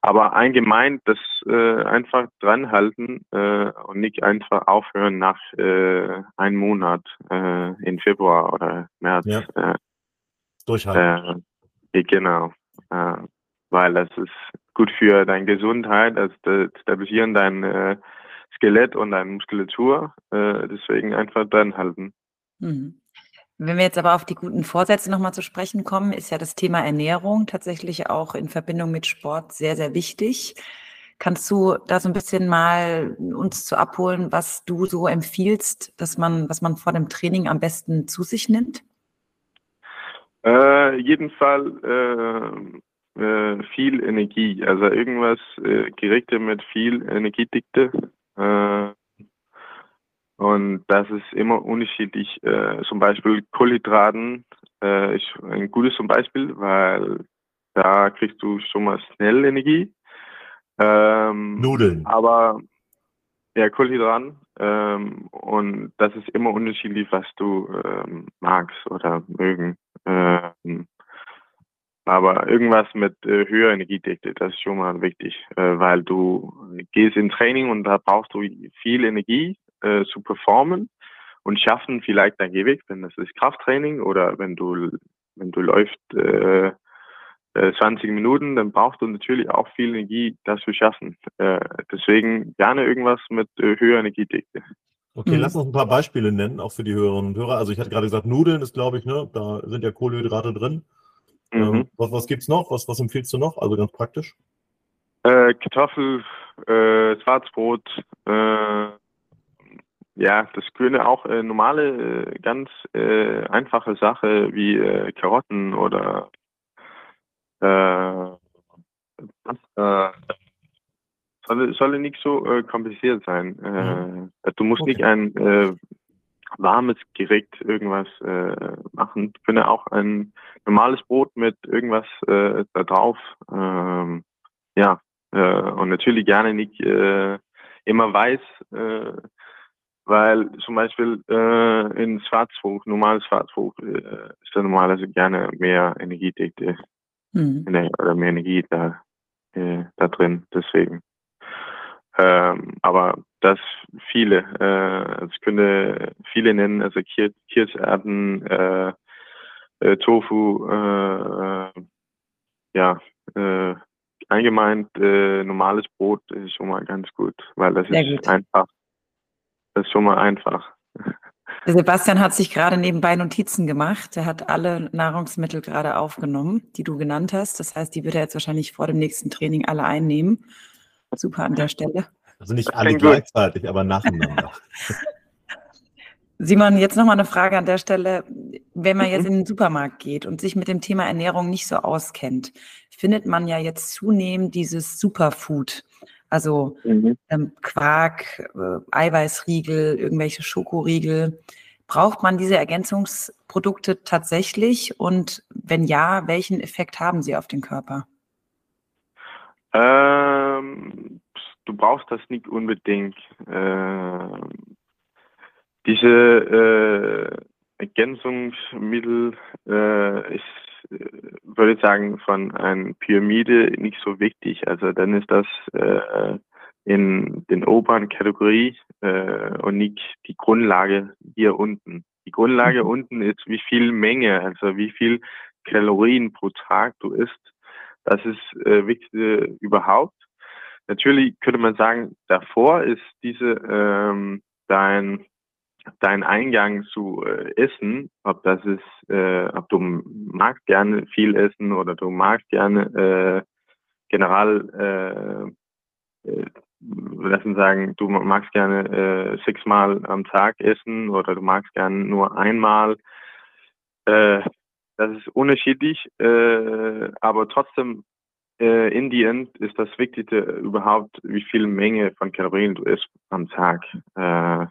aber allgemein das äh, einfach dranhalten äh, und nicht einfach aufhören nach äh, einem Monat äh, in Februar oder März. Ja. Äh, Durchhalten. Äh, genau. Äh, weil das ist gut für deine Gesundheit, das stabilisieren dein äh, Skelett und deine Muskulatur. Äh, deswegen einfach dran halten. Mhm. Wenn wir jetzt aber auf die guten Vorsätze nochmal zu sprechen kommen, ist ja das Thema Ernährung tatsächlich auch in Verbindung mit Sport sehr, sehr wichtig. Kannst du da so ein bisschen mal uns zu abholen, was du so empfiehlst, dass man, was man vor dem Training am besten zu sich nimmt? Äh, jeden Fall äh, äh, viel Energie, also irgendwas äh, Gerichte mit viel Energiedichte. Äh, und das ist immer unterschiedlich. Äh, zum Beispiel Kohlenhydraten äh, ist ein gutes zum Beispiel, weil da kriegst du schon mal schnell Energie. Ähm, Nudeln. Aber ja, Kohlenhydraten. Ähm, und das ist immer unterschiedlich, was du ähm, magst oder mögen. Ähm, aber irgendwas mit äh, höherer Energiedichte, das ist schon mal wichtig, äh, weil du gehst in Training und da brauchst du viel Energie äh, zu performen und schaffen vielleicht dein Gewicht, wenn das ist Krafttraining oder wenn du wenn du läufst äh, 20 äh, Minuten, dann brauchst du natürlich auch viel Energie, das zu schaffen. Äh, deswegen gerne irgendwas mit äh, höherer Energiedichte. Okay, mhm. lass uns ein paar Beispiele nennen, auch für die Hörerinnen und Hörer. Also ich hatte gerade gesagt, Nudeln ist, glaube ich, ne, da sind ja Kohlenhydrate drin. Ähm, mhm. Was was gibt es noch? Was, was empfiehlst du noch? Also ganz praktisch. Äh, Kartoffel, äh, Schwarzbrot, äh, ja, das können auch äh, normale, äh, ganz äh, einfache Sache wie Karotten oder soll, soll nicht so kompliziert sein. Mhm. Du musst okay. nicht ein warmes Gericht irgendwas äh, machen. Du könntest auch ein normales Brot mit irgendwas äh, da drauf. Ähm, ja, äh, und natürlich gerne nicht äh, immer weiß, äh, weil zum Beispiel äh, in Schwarzbrot, normales Schwarzbrot, äh, ist da normalerweise gerne mehr Energiedichte mhm. oder mehr Energie da, äh, da drin. Deswegen. Ähm, aber das viele, äh, es könnte viele nennen, also Kir Kirscherden, äh, äh, Tofu, äh, äh, ja, äh, allgemein normales Brot ist schon mal ganz gut, weil das Sehr ist gut. einfach. Das ist schon mal einfach. Sebastian hat sich gerade nebenbei Notizen gemacht. Er hat alle Nahrungsmittel gerade aufgenommen, die du genannt hast. Das heißt, die wird er jetzt wahrscheinlich vor dem nächsten Training alle einnehmen. Super an der Stelle. Also nicht alle gleichzeitig, aber nacheinander. Simon, jetzt nochmal eine Frage an der Stelle. Wenn man jetzt mhm. in den Supermarkt geht und sich mit dem Thema Ernährung nicht so auskennt, findet man ja jetzt zunehmend dieses Superfood Also mhm. ähm, Quark, äh, Eiweißriegel, irgendwelche Schokoriegel. Braucht man diese Ergänzungsprodukte tatsächlich? Und wenn ja, welchen Effekt haben sie auf den Körper? Ähm, du brauchst das nicht unbedingt. Äh, diese äh, Ergänzungsmittel äh, ist würde ich sagen, von einer Pyramide nicht so wichtig. Also dann ist das äh, in den oberen Kategorie äh, und nicht die Grundlage hier unten. Die Grundlage mhm. unten ist, wie viel Menge, also wie viel Kalorien pro Tag du isst. Das ist äh, wichtig überhaupt. Natürlich könnte man sagen, davor ist diese ähm, dein dein Eingang zu äh, Essen, ob das ist, äh, ob du magst gerne viel essen oder du magst gerne äh, general, äh, äh, lass uns sagen, du magst gerne äh, sechsmal am Tag essen oder du magst gerne nur einmal. Äh, das ist unterschiedlich, äh, aber trotzdem äh, in die End ist das Wichtigste überhaupt, wie viel Menge von Kalorien du isst am Tag. Äh,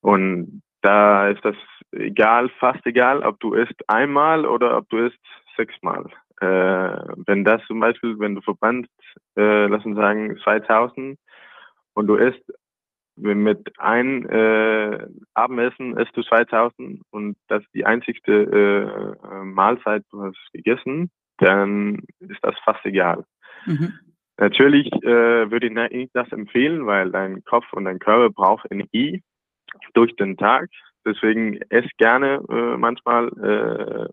und da ist das egal, fast egal, ob du isst einmal oder ob du isst sechsmal. Äh, wenn das zum Beispiel, wenn du verbrennst, äh, lass sagen 2000 und du isst mit ein äh, Abendessen isst du 2000 und das ist die einzigste äh, Mahlzeit, du hast gegessen, dann ist das fast egal. Mhm. Natürlich äh, würde ich nicht das empfehlen, weil dein Kopf und dein Körper braucht Energie durch den Tag. Deswegen esse gerne äh, manchmal, äh,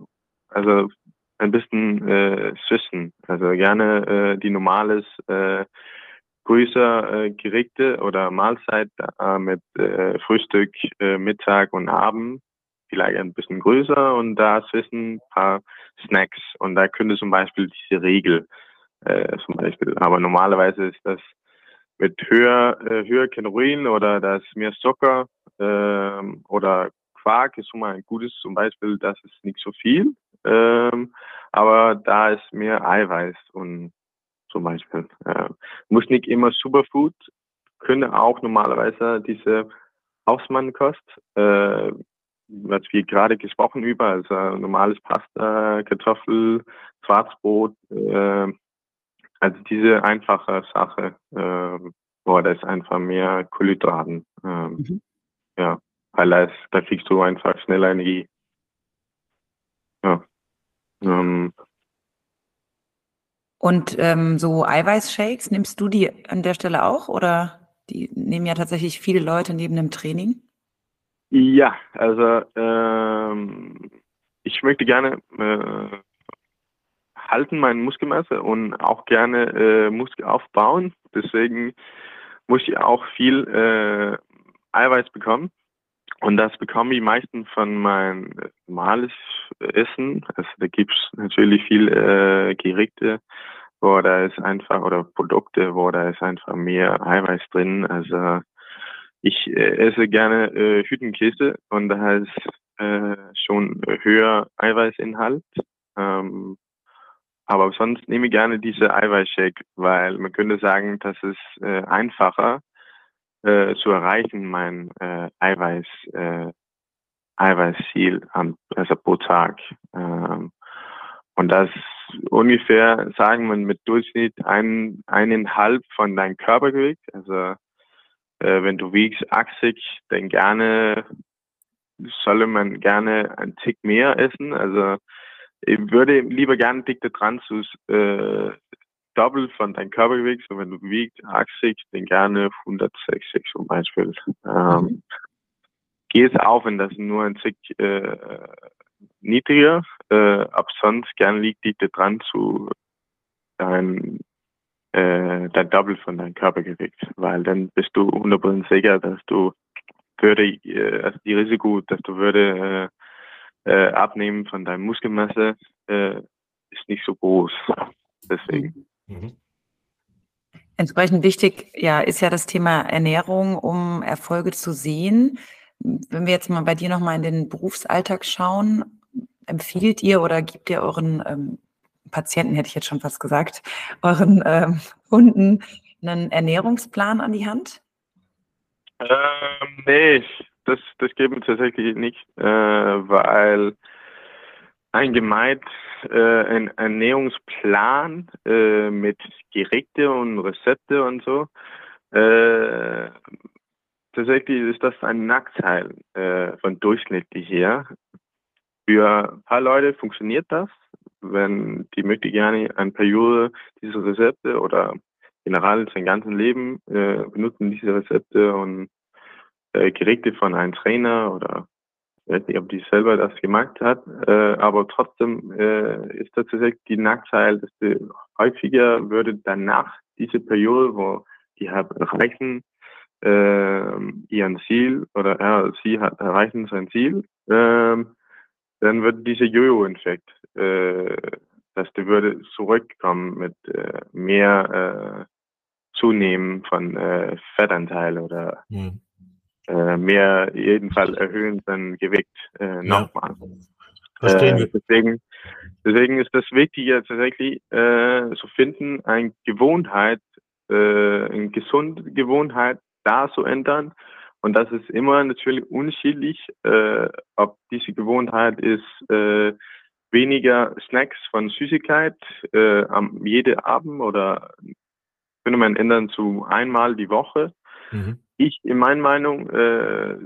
also ein bisschen äh, süßen. Also gerne äh, die normales äh, größer äh, Gerichte oder Mahlzeit äh, mit äh, Frühstück, äh, Mittag und Abend. Vielleicht ein bisschen größer und da zwischen ein paar Snacks. Und da könnte zum Beispiel diese Regel äh, zum Beispiel. Aber normalerweise ist das mit höher, äh, höher Kalorien oder das mehr Zucker ähm, oder Quark ist schon mal ein gutes zum Beispiel, das ist nicht so viel, ähm, aber da ist mehr Eiweiß und zum Beispiel. Äh, muss nicht immer Superfood, können auch normalerweise diese Hausmannkost, äh, was wir gerade gesprochen über, also normales Pasta, Kartoffel, Schwarzbrot, äh, also diese einfache Sache, äh, boah, da ist einfach mehr Kohlenhydraten. Ähm, mhm. Ja, weil da, ist, da kriegst du einfach schneller Energie. Ja. Ähm, und ähm, so Eiweißshakes, nimmst du die an der Stelle auch oder die nehmen ja tatsächlich viele Leute neben dem Training? Ja, also ähm, ich möchte gerne äh, halten meine Muskelmasse und auch gerne äh, Muskel aufbauen. Deswegen muss ich auch viel äh, Eiweiß bekommen. Und das bekomme ich meistens von meinem normales Essen. Also da gibt es natürlich viele äh, Gerichte, wo da ist einfach, oder Produkte, wo da ist einfach mehr Eiweiß drin. Also ich äh, esse gerne äh, Hüttenkäse und da ist äh, schon höher Eiweißinhalt. Ähm, aber sonst nehme ich gerne diese Eiweißshake, weil man könnte sagen, das ist äh, einfacher äh, zu erreichen, mein äh, Eiweiß, äh, Eiweißziel am, also pro Tag. Ähm, und das ungefähr, sagen wir mit Durchschnitt ein, eineinhalb von deinem Körpergewicht. Also äh, wenn du wiegst 80, dann gerne solle man gerne ein Tick mehr essen. Also ich würde lieber gerne dickte dran zu äh, Double von deinem Körpergewicht. So wenn du wiegst 80, dann gerne 160 zum Beispiel. Ähm, mhm. Geht es auch, wenn das nur ein Tick äh, niedriger, äh, ab sonst gerne liegt dickte dran zu dein äh, dein Double von deinem Körpergewicht, weil dann bist du 100% sicher, dass du würde, äh, also die Risiko, dass du würde äh, äh, Abnehmen von deiner Muskelmasse äh, ist nicht so groß. Deswegen. Mhm. Entsprechend wichtig ja, ist ja das Thema Ernährung, um Erfolge zu sehen. Wenn wir jetzt mal bei dir nochmal in den Berufsalltag schauen, empfiehlt ihr oder gibt ihr euren ähm, Patienten, hätte ich jetzt schon fast gesagt, euren ähm, Kunden einen Ernährungsplan an die Hand? Ähm, nee, das, das geben wir tatsächlich nicht, äh, weil allgemein äh, ein Ernährungsplan äh, mit Gerichte und Rezepte und so. Äh, tatsächlich ist das ein Nachteil äh, von durchschnittlich her. Für ein paar Leute funktioniert das, wenn die möchte gerne eine Periode diese Rezepte oder generell sein ganzes Leben äh, benutzen diese Rezepte und äh, Gerichte von einem Trainer oder ich weiß nicht, ob die selber das gemacht hat, äh, aber trotzdem äh, ist tatsächlich die Nachteil, dass die häufiger würde danach diese Periode, wo die erreichen äh, ihren Ziel oder ja, sie hat erreichen sein Ziel, äh, dann wird dieser Jojo-Infekt, äh, dass die würde zurückkommen mit äh, mehr äh, Zunehmen von Fettanteil oder hm äh, mehr jedenfalls erhöhen sein Gewicht äh, nochmal. Ja. Äh, deswegen, deswegen ist das Wichtige tatsächlich äh, zu finden, eine Gewohnheit, äh, eine gesunde Gewohnheit da zu ändern. Und das ist immer natürlich unterschiedlich, äh, ob diese Gewohnheit ist äh, weniger Snacks von Süßigkeit äh, am jede Abend oder könnte man ändern zu einmal die Woche. Mhm ich in meiner Meinung, äh,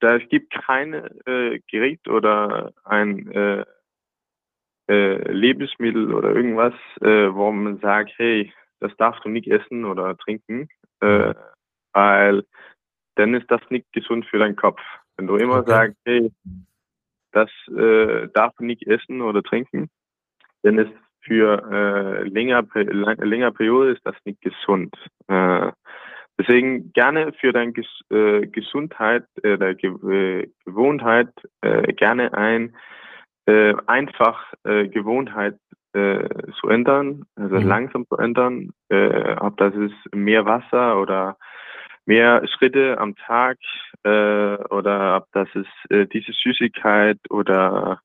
da es gibt keine äh, Gericht oder ein äh, äh, Lebensmittel oder irgendwas, äh, wo man sagt, hey, das darfst du nicht essen oder trinken, äh, weil dann ist das nicht gesund für deinen Kopf. Wenn du immer okay. sagst, hey, das äh, darf du nicht essen oder trinken, dann ist für äh, länger, länger Periode ist das nicht gesund. Äh, Deswegen gerne für deine Ges äh, Gesundheit, äh, der Ge äh, Gewohnheit äh, gerne ein äh, einfach äh, Gewohnheit äh, zu ändern, also mhm. langsam zu ändern, äh, ob das ist mehr Wasser oder mehr Schritte am Tag äh, oder ob das ist äh, diese Süßigkeit oder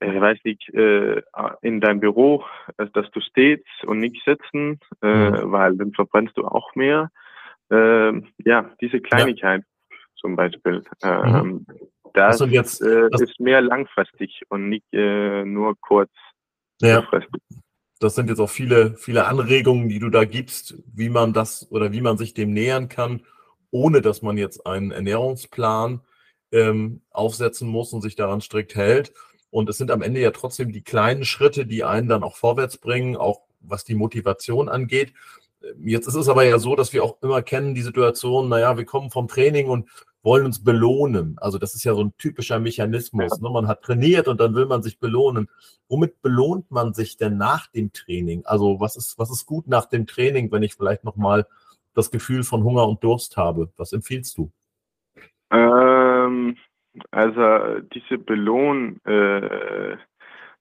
äh, ich weiß nicht, äh, in deinem Büro, äh, dass du stehst und nicht sitzen, äh, mhm. weil dann verbrennst du auch mehr. Äh, ja, diese Kleinigkeit ja. zum Beispiel. Ähm, mhm. Das jetzt, äh, das ist mehr langfristig und nicht äh, nur kurz. Ja. Das sind jetzt auch viele, viele Anregungen, die du da gibst, wie man das oder wie man sich dem nähern kann, ohne dass man jetzt einen Ernährungsplan ähm, aufsetzen muss und sich daran strikt hält. Und es sind am Ende ja trotzdem die kleinen Schritte, die einen dann auch vorwärts bringen, auch was die Motivation angeht. Jetzt ist es aber ja so, dass wir auch immer kennen die Situation, naja, wir kommen vom Training und wollen uns belohnen. Also das ist ja so ein typischer Mechanismus. Ne? Man hat trainiert und dann will man sich belohnen. Womit belohnt man sich denn nach dem Training? Also was ist, was ist gut nach dem Training, wenn ich vielleicht nochmal das Gefühl von Hunger und Durst habe? Was empfiehlst du? Ähm, also diese Belohn äh,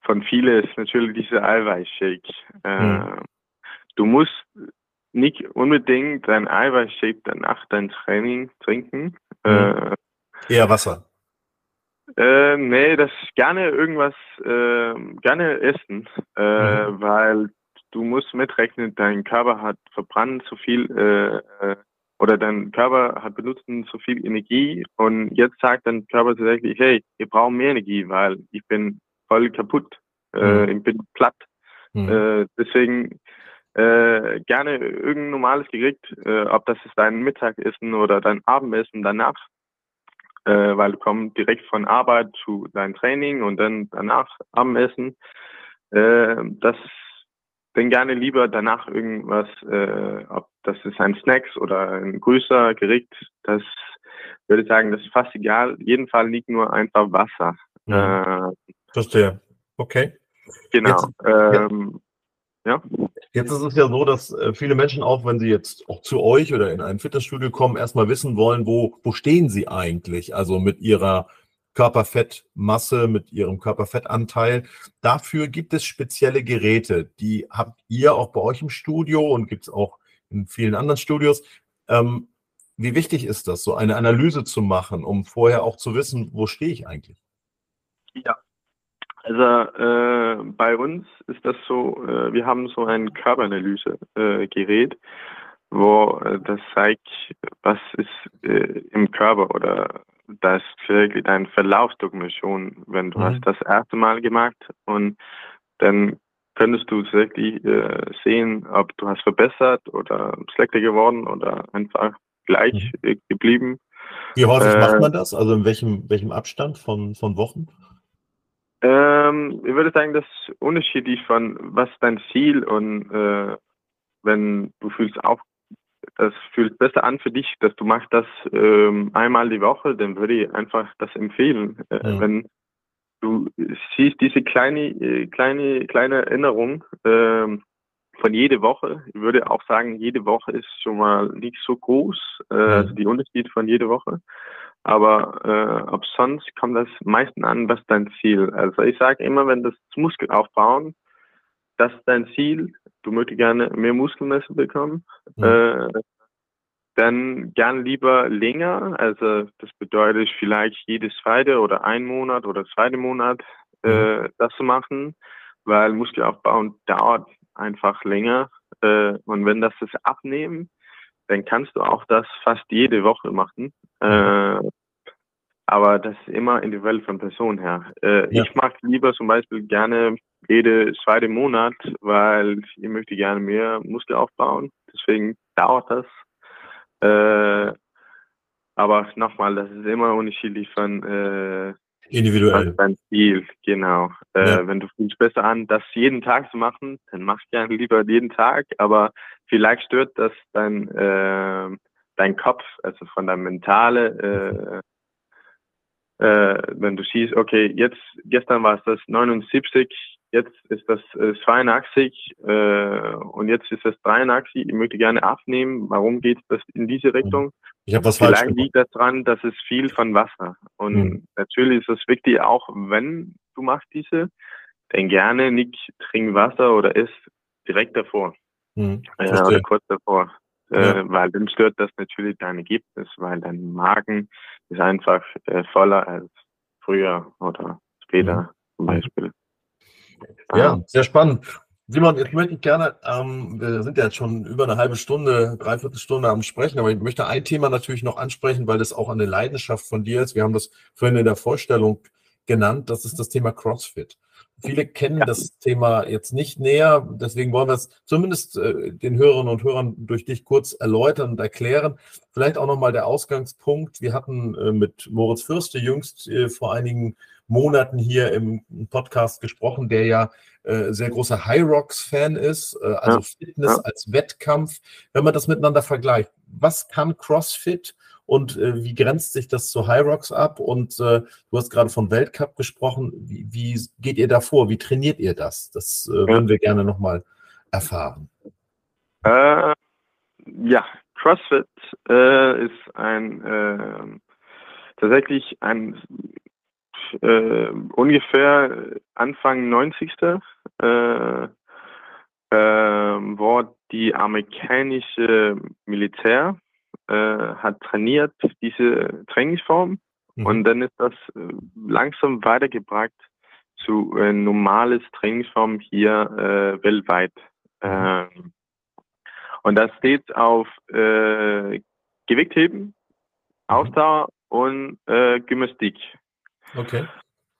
von vielen ist natürlich diese Eiweißshake. Äh, hm. Du musst nicht unbedingt dein Eiweißshake danach dein Training trinken. Hm. Äh, Eher Wasser. Äh, nee, das gerne irgendwas, äh, gerne essen, äh, mhm. weil du musst mitrechnen, dein Körper hat verbrannt so viel äh, oder dein Körper hat benutzt so viel Energie und jetzt sagt dein Körper tatsächlich, hey, ich brauche mehr Energie, weil ich bin voll kaputt, äh, mhm. ich bin platt. Mhm. Äh, deswegen äh, gerne irgendein normales Gericht, äh, ob das ist dein Mittagessen oder dein Abendessen danach, äh, weil du kommst direkt von Arbeit zu deinem Training und dann danach Abendessen. Äh, das dann gerne lieber danach irgendwas, äh, ob das ist ein Snacks oder ein größer Gericht, das würde ich sagen, das ist fast egal. Jedenfalls liegt nur einfach Wasser. Ja. Äh, Verstehe. Okay. Genau. Jetzt, ähm, ja. Jetzt ist es ja so, dass äh, viele Menschen auch, wenn sie jetzt auch zu euch oder in ein Fitnessstudio kommen, erstmal wissen wollen, wo, wo stehen sie eigentlich? Also mit ihrer Körperfettmasse, mit ihrem Körperfettanteil. Dafür gibt es spezielle Geräte. Die habt ihr auch bei euch im Studio und gibt es auch in vielen anderen Studios. Ähm, wie wichtig ist das, so eine Analyse zu machen, um vorher auch zu wissen, wo stehe ich eigentlich? Ja, also äh, bei uns ist das so, äh, wir haben so ein Körperanalyse-Gerät. wo äh, das zeigt, was ist äh, im Körper oder das wirklich dein Verlaufsdokumentation, wenn du mhm. hast das erste Mal gemacht und dann könntest du wirklich äh, sehen, ob du hast verbessert oder schlechter geworden oder einfach gleich mhm. geblieben. Wie häufig äh, macht man das? Also in welchem, welchem Abstand von, von Wochen? Ähm, ich würde sagen, das ist unterschiedlich von was dein Ziel und äh, wenn du fühlst auch, das fühlt besser an für dich, dass du machst das ähm, einmal die Woche, dann würde ich einfach das empfehlen. Äh, mhm. Wenn du siehst diese kleine, äh, kleine, kleine Erinnerung ähm, von jede Woche. Ich würde auch sagen, jede Woche ist schon mal nicht so groß, äh, mhm. also die Unterschied von jede Woche. Aber äh, ob sonst kommt das meistens an, was dein Ziel. Also ich sage immer, wenn das Muskel aufbauen, das ist dein Ziel, du möchtest gerne mehr Muskelmasse bekommen, mhm. äh, dann gern lieber länger. Also das bedeutet vielleicht jedes zweite oder ein Monat oder zweite Monat äh, mhm. das zu machen, weil Muskelaufbau dauert einfach länger. Äh, und wenn das das Abnehmen, dann kannst du auch das fast jede Woche machen. Äh, aber das ist immer individuell von Person her. Äh, ja. Ich mag lieber zum Beispiel gerne jede zweite Monat, weil ich möchte gerne mehr Muskel aufbauen. Deswegen dauert das. Äh, aber nochmal, das ist immer unterschiedlich von äh, individuell. Dein Ziel, genau. Äh, ja. Wenn du fühlst besser an, das jeden Tag zu machen, dann mach <laughs> gerne lieber jeden Tag. Aber vielleicht stört das dein äh, dein Kopf, also von der mentale. Äh, äh, wenn du siehst, okay, jetzt gestern war es das 79, jetzt ist das äh, 82 äh, und jetzt ist das 83. Ich möchte gerne abnehmen. Warum geht das in diese Richtung? Ich habe was Vielleicht falsch liegt das daran, dass es viel von Wasser. Und hm. natürlich ist es wichtig, auch wenn du machst diese, dann gerne nicht trink Wasser oder isst direkt davor. Hm. Äh, oder kurz davor. Ja. Äh, weil dann stört das natürlich dein Ergebnis, weil dein Magen ist einfach äh, voller als früher oder später hm. zum Beispiel. Ja, sehr spannend. Simon, jetzt möchte ich gerne, ähm, wir sind ja jetzt schon über eine halbe Stunde, dreiviertel Stunde am Sprechen, aber ich möchte ein Thema natürlich noch ansprechen, weil das auch eine Leidenschaft von dir ist. Wir haben das vorhin in der Vorstellung genannt, das ist das Thema CrossFit. Viele kennen ja. das Thema jetzt nicht näher, deswegen wollen wir es zumindest äh, den Hörerinnen und Hörern durch dich kurz erläutern und erklären. Vielleicht auch nochmal der Ausgangspunkt. Wir hatten äh, mit Moritz Fürste jüngst äh, vor einigen Monaten hier im Podcast gesprochen, der ja äh, sehr großer High Rocks Fan ist, äh, also ja. Fitness ja. als Wettkampf. Wenn man das miteinander vergleicht, was kann CrossFit und äh, wie grenzt sich das zu High Rocks ab? Und äh, du hast gerade vom Weltcup gesprochen. Wie, wie, geht ihr da vor? Wie trainiert ihr das? Das äh, würden wir gerne nochmal erfahren. Äh, ja, CrossFit äh, ist ein äh, tatsächlich ein äh, ungefähr Anfang 90. Äh, äh, wo die amerikanische Militär äh, hat trainiert diese Trainingsform mhm. und dann ist das äh, langsam weitergebracht zu äh, normales Trainingsform hier äh, weltweit. Mhm. Ähm, und das steht auf äh, Gewichtheben, mhm. Ausdauer und äh, Gymnastik. Okay.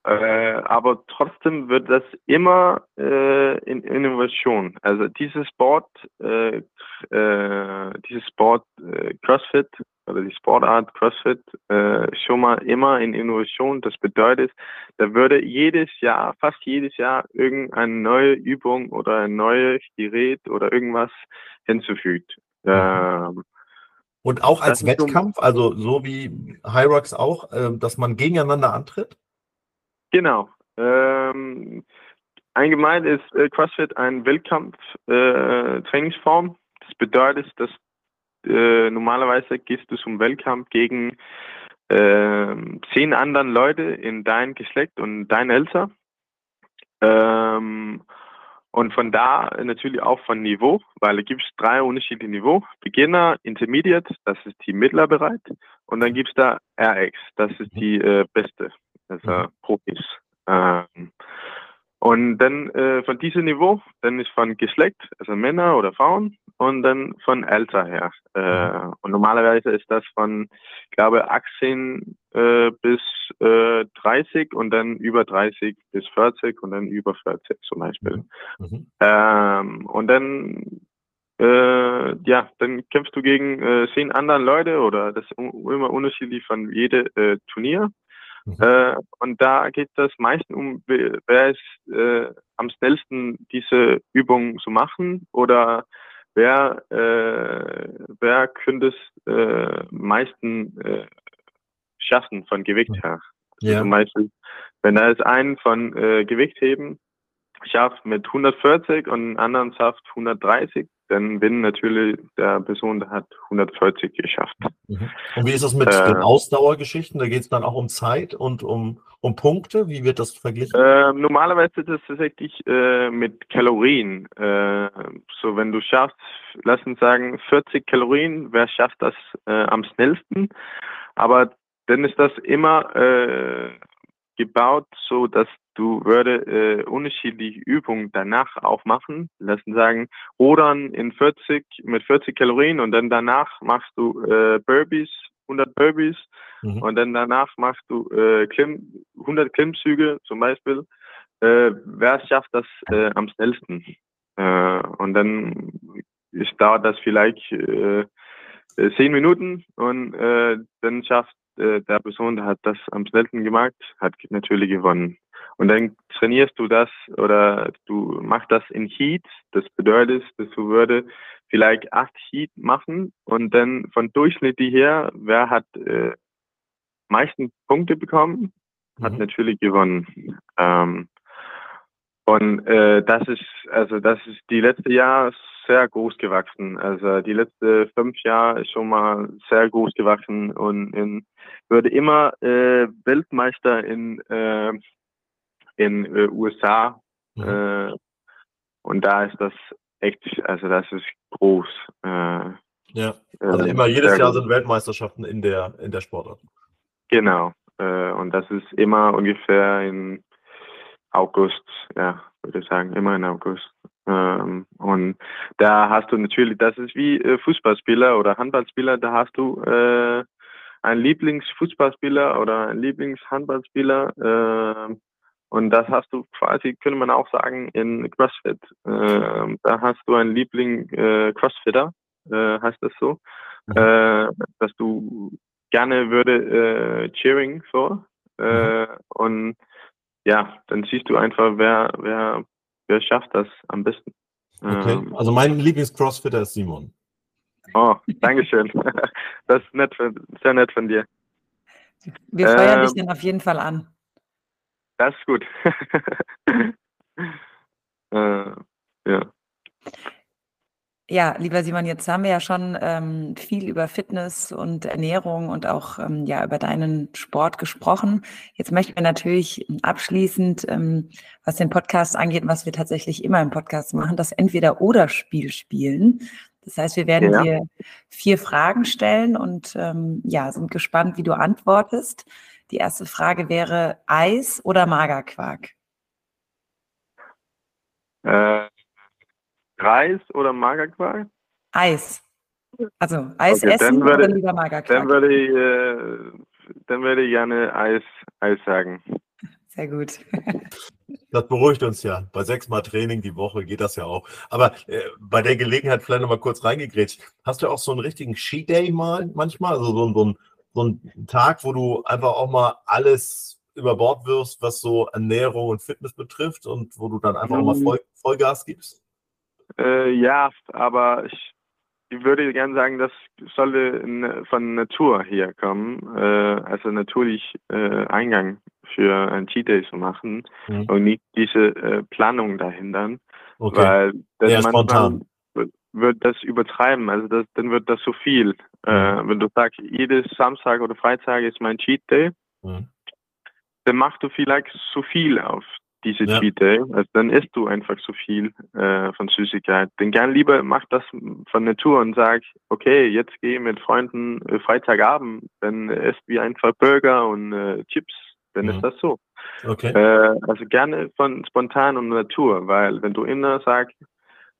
Äh, aber trotzdem wird das immer äh, in Innovation. Also dieses Sport, äh, äh, dieses Sport äh, CrossFit oder die Sportart CrossFit äh, schon mal immer in Innovation. Das bedeutet, da würde jedes Jahr, fast jedes Jahr irgendeine neue Übung oder ein neues Gerät oder irgendwas hinzufügt. Mhm. Ähm, und auch als Wettkampf, also so wie Hyrox auch, dass man gegeneinander antritt? Genau. Ähm, allgemein ist äh, CrossFit ein Wettkampf-Trainingsform. Äh, das bedeutet, dass äh, normalerweise gehst du zum Wettkampf gegen äh, zehn anderen Leute in dein Geschlecht und dein Alter. Ähm, und von da natürlich auch von Niveau, weil es gibt drei unterschiedliche Niveau. Beginner, Intermediate, das ist die Mittlerbereit. Und dann gibt es da RX, das ist die äh, beste, also mhm. Profis. Ähm, und dann äh, von diesem Niveau, dann ist von Geschlecht, also Männer oder Frauen, und dann von älter her. Äh, und normalerweise ist das von, ich glaube, 18 äh, bis äh, 30 und dann über 30 bis 40 und dann über 40 zum Beispiel. Mhm. mhm. Ähm, und dann äh, ja, dann kämpfst du gegen äh, zehn anderen Leute oder das ist immer unterschiedlich von jedem äh, Turnier. Mhm. Äh, und da geht das meistens um, wer ist äh, am schnellsten diese Übung zu machen oder wer, äh, wer könnte es äh, meisten äh, schaffen von Gewicht her. Also ja. Zum Beispiel, wenn da ist ein von äh, Gewichtheben schafft mit 140 und einen anderen schafft 130, dann bin natürlich der Person, der hat 140 geschafft. Mhm. Und wie ist das mit äh, den Ausdauergeschichten? Da geht es dann auch um Zeit und um, um Punkte. Wie wird das verglichen? Äh, normalerweise ist es tatsächlich äh, mit Kalorien. Äh, so, wenn du schaffst, lass uns sagen, 40 Kalorien, wer schafft das äh, am schnellsten? Aber dann ist das immer äh, gebaut, so dass du würde äh, unterschiedliche Übungen danach auch machen. Lassen sagen, Rudern in 40 mit 40 Kalorien und dann danach machst du äh, Burpees, 100 Burpees mhm. und dann danach machst du äh, Klimm, 100 Klimmzüge zum Beispiel. Äh, wer schafft das äh, am schnellsten? Äh, und dann ist, dauert das vielleicht äh, zehn Minuten und äh, dann schafft äh, der Person, der hat das am schnellsten gemacht, hat natürlich gewonnen. Und dann trainierst du das oder du machst das in Heat. Das bedeutet, dass du würde vielleicht acht Heat machen und dann von durchschnittlich her, wer hat äh, meisten Punkte bekommen, hat mhm. natürlich gewonnen. Ähm, und äh, das ist also das ist die letzte Jahr sehr groß gewachsen. Also die letzten fünf Jahre ist schon mal sehr groß gewachsen und in, würde immer äh, Weltmeister in äh, in äh, USA mhm. äh, und da ist das echt, also das ist groß. Äh, ja, also immer jedes Jahr sind Weltmeisterschaften in der in der Sportart. Genau, äh, und das ist immer ungefähr in August, ja, würde ich sagen, immer in August. Ähm, und da hast du natürlich, das ist wie äh, Fußballspieler oder Handballspieler, da hast du äh, einen Lieblingsfußballspieler oder einen Lieblingshandballspieler. Äh, und das hast du quasi, könnte man auch sagen, in CrossFit. Äh, da hast du einen Liebling äh, Crossfitter, äh, heißt das so, mhm. äh, dass du gerne würde äh, Cheering so. Äh, mhm. Und ja, dann siehst du einfach, wer, wer, wer schafft das am besten. Okay. Ähm, also mein Lieblings-Crossfitter ist Simon. Oh, Dankeschön. <laughs> das ist nett, sehr nett von dir. Wir feuern ähm, dich dann auf jeden Fall an. Das ist gut. <laughs> äh, ja. Ja, lieber Simon, jetzt haben wir ja schon ähm, viel über Fitness und Ernährung und auch ähm, ja über deinen Sport gesprochen. Jetzt möchten wir natürlich abschließend, ähm, was den Podcast angeht, was wir tatsächlich immer im Podcast machen, das Entweder-Oder-Spiel spielen. Das heißt, wir werden ja. dir vier Fragen stellen und ähm, ja, sind gespannt, wie du antwortest. Die erste Frage wäre Eis oder Magerquark? Äh, Reis oder Magerquark? Eis. Also Eis okay, essen würde, oder lieber Magerquark? Dann würde ich, äh, dann würde ich gerne Eis, Eis sagen. Sehr gut. <laughs> Das beruhigt uns ja. Bei sechsmal Training die Woche geht das ja auch. Aber äh, bei der Gelegenheit vielleicht noch mal kurz reingegrätscht. Hast du auch so einen richtigen Cheat Day mal manchmal? Also so, so, ein, so einen Tag, wo du einfach auch mal alles über Bord wirfst, was so Ernährung und Fitness betrifft und wo du dann einfach mhm. mal Voll, Vollgas gibst? Äh, ja, aber ich, ich würde gerne sagen, das sollte von Natur hier kommen. Äh, also natürlich äh, Eingang für ein Cheat Day zu machen mhm. und nicht diese äh, Planung dahinter. Okay. Weil das ja, spontan wird das übertreiben. Also das, dann wird das zu viel. Äh, mhm. Wenn du sagst, jedes Samstag oder Freitag ist mein Cheat Day, mhm. dann machst du vielleicht zu viel auf diese ja. Cheat Day. Also dann isst du einfach zu viel äh, von Süßigkeit. Dann gern lieber mach das von Natur und sag, okay, jetzt geh mit Freunden äh, Freitagabend, dann isst wie einfach Burger und äh, Chips. Dann mhm. ist das so. Okay. Äh, also gerne von spontan und Natur, weil wenn du immer sagst,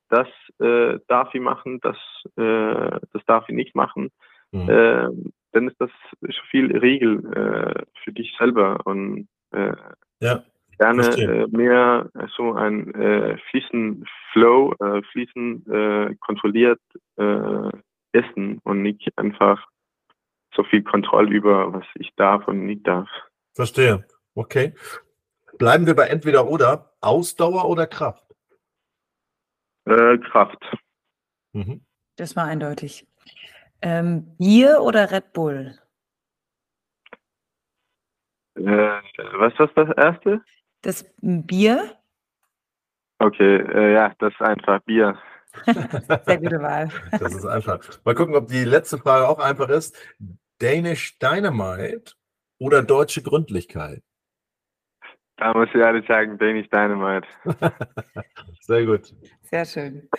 das äh, darf ich machen, das, äh, das darf ich nicht machen, Mhm. äh, dann ist das schon viel Regel äh, für dich selber und äh, Ja, gerne äh, mehr so ein äh, fließen Flow, äh, fließen äh, kontrolliert äh, essen und nicht einfach so viel Kontrolle über, was ich darf und nicht darf. verstehe. Okay. Bleiben wir bei entweder oder Ausdauer oder Kraft. Äh, Kraft. Mhm. Das war eindeutig. Ähm, Bier oder Red Bull? Äh, was ist das erste? Das Bier? Okay, äh, ja, das ist einfach Bier. <laughs> Sehr gute Wahl. <laughs> Das ist einfach. Mal gucken, ob die letzte Frage auch einfach ist. Danish Dynamite oder deutsche Gründlichkeit? Da muss ich ehrlich sagen, Danish Dynamite. <laughs> Sehr gut. Sehr schön.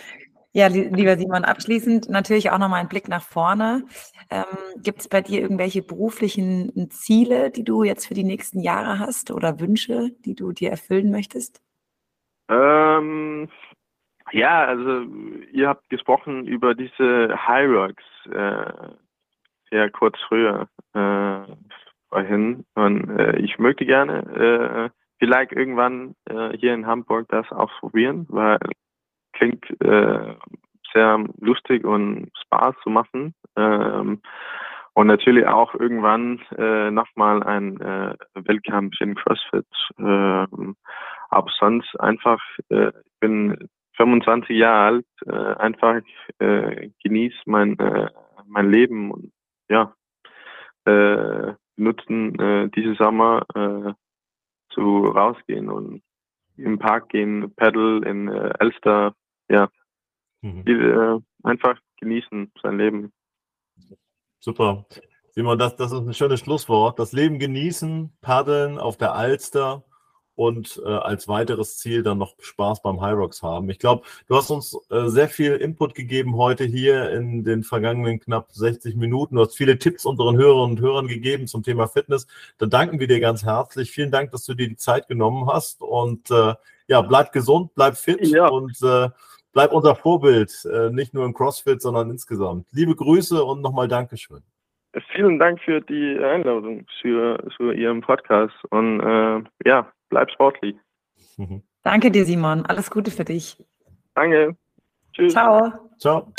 Ja, li- lieber Simon, abschließend natürlich auch nochmal ein Blick nach vorne. Ähm, Gibt es bei dir irgendwelche beruflichen Ziele, die du jetzt für die nächsten Jahre hast oder Wünsche, die du dir erfüllen möchtest? Ähm, ja, also ihr habt gesprochen über diese Rocks äh, ja kurz früher äh, vorhin und äh, ich möchte gerne äh, vielleicht irgendwann äh, hier in Hamburg das ausprobieren, weil klingt äh, sehr lustig und Spaß zu machen ähm, und natürlich auch irgendwann äh, nochmal ein äh, Wettkampf in CrossFit. ähm, aber sonst einfach, äh, ich bin 25 Jahre alt, äh, einfach äh, genieß mein, äh, mein Leben und ja, äh, nutzen äh, diese Sommer äh, zu rausgehen und im Park gehen, Paddle in äh, Elster, ja, Mhm. äh, einfach genießen sein Leben. Super. Simon, das, das ist ein schönes Schlusswort. Das Leben genießen, paddeln auf der Alster und äh, als weiteres Ziel dann noch Spaß beim High Rocks haben. Ich glaube, du hast uns äh, sehr viel Input gegeben heute hier in den vergangenen knapp 60 Minuten. Du hast viele Tipps unseren Hörerinnen und Hörern gegeben zum Thema Fitness. Da danken wir dir ganz herzlich. Vielen Dank, dass du dir die Zeit genommen hast und äh, ja, bleib gesund, bleib fit Ja. und äh, bleib unser Vorbild, äh, nicht nur im CrossFit, sondern insgesamt. Liebe Grüße und nochmal Dankeschön. Vielen Dank für die Einladung für, für Ihren Podcast und äh, ja, bleib sportlich. Danke dir, Simon. Alles Gute für dich. Danke. Tschüss. Ciao. Ciao.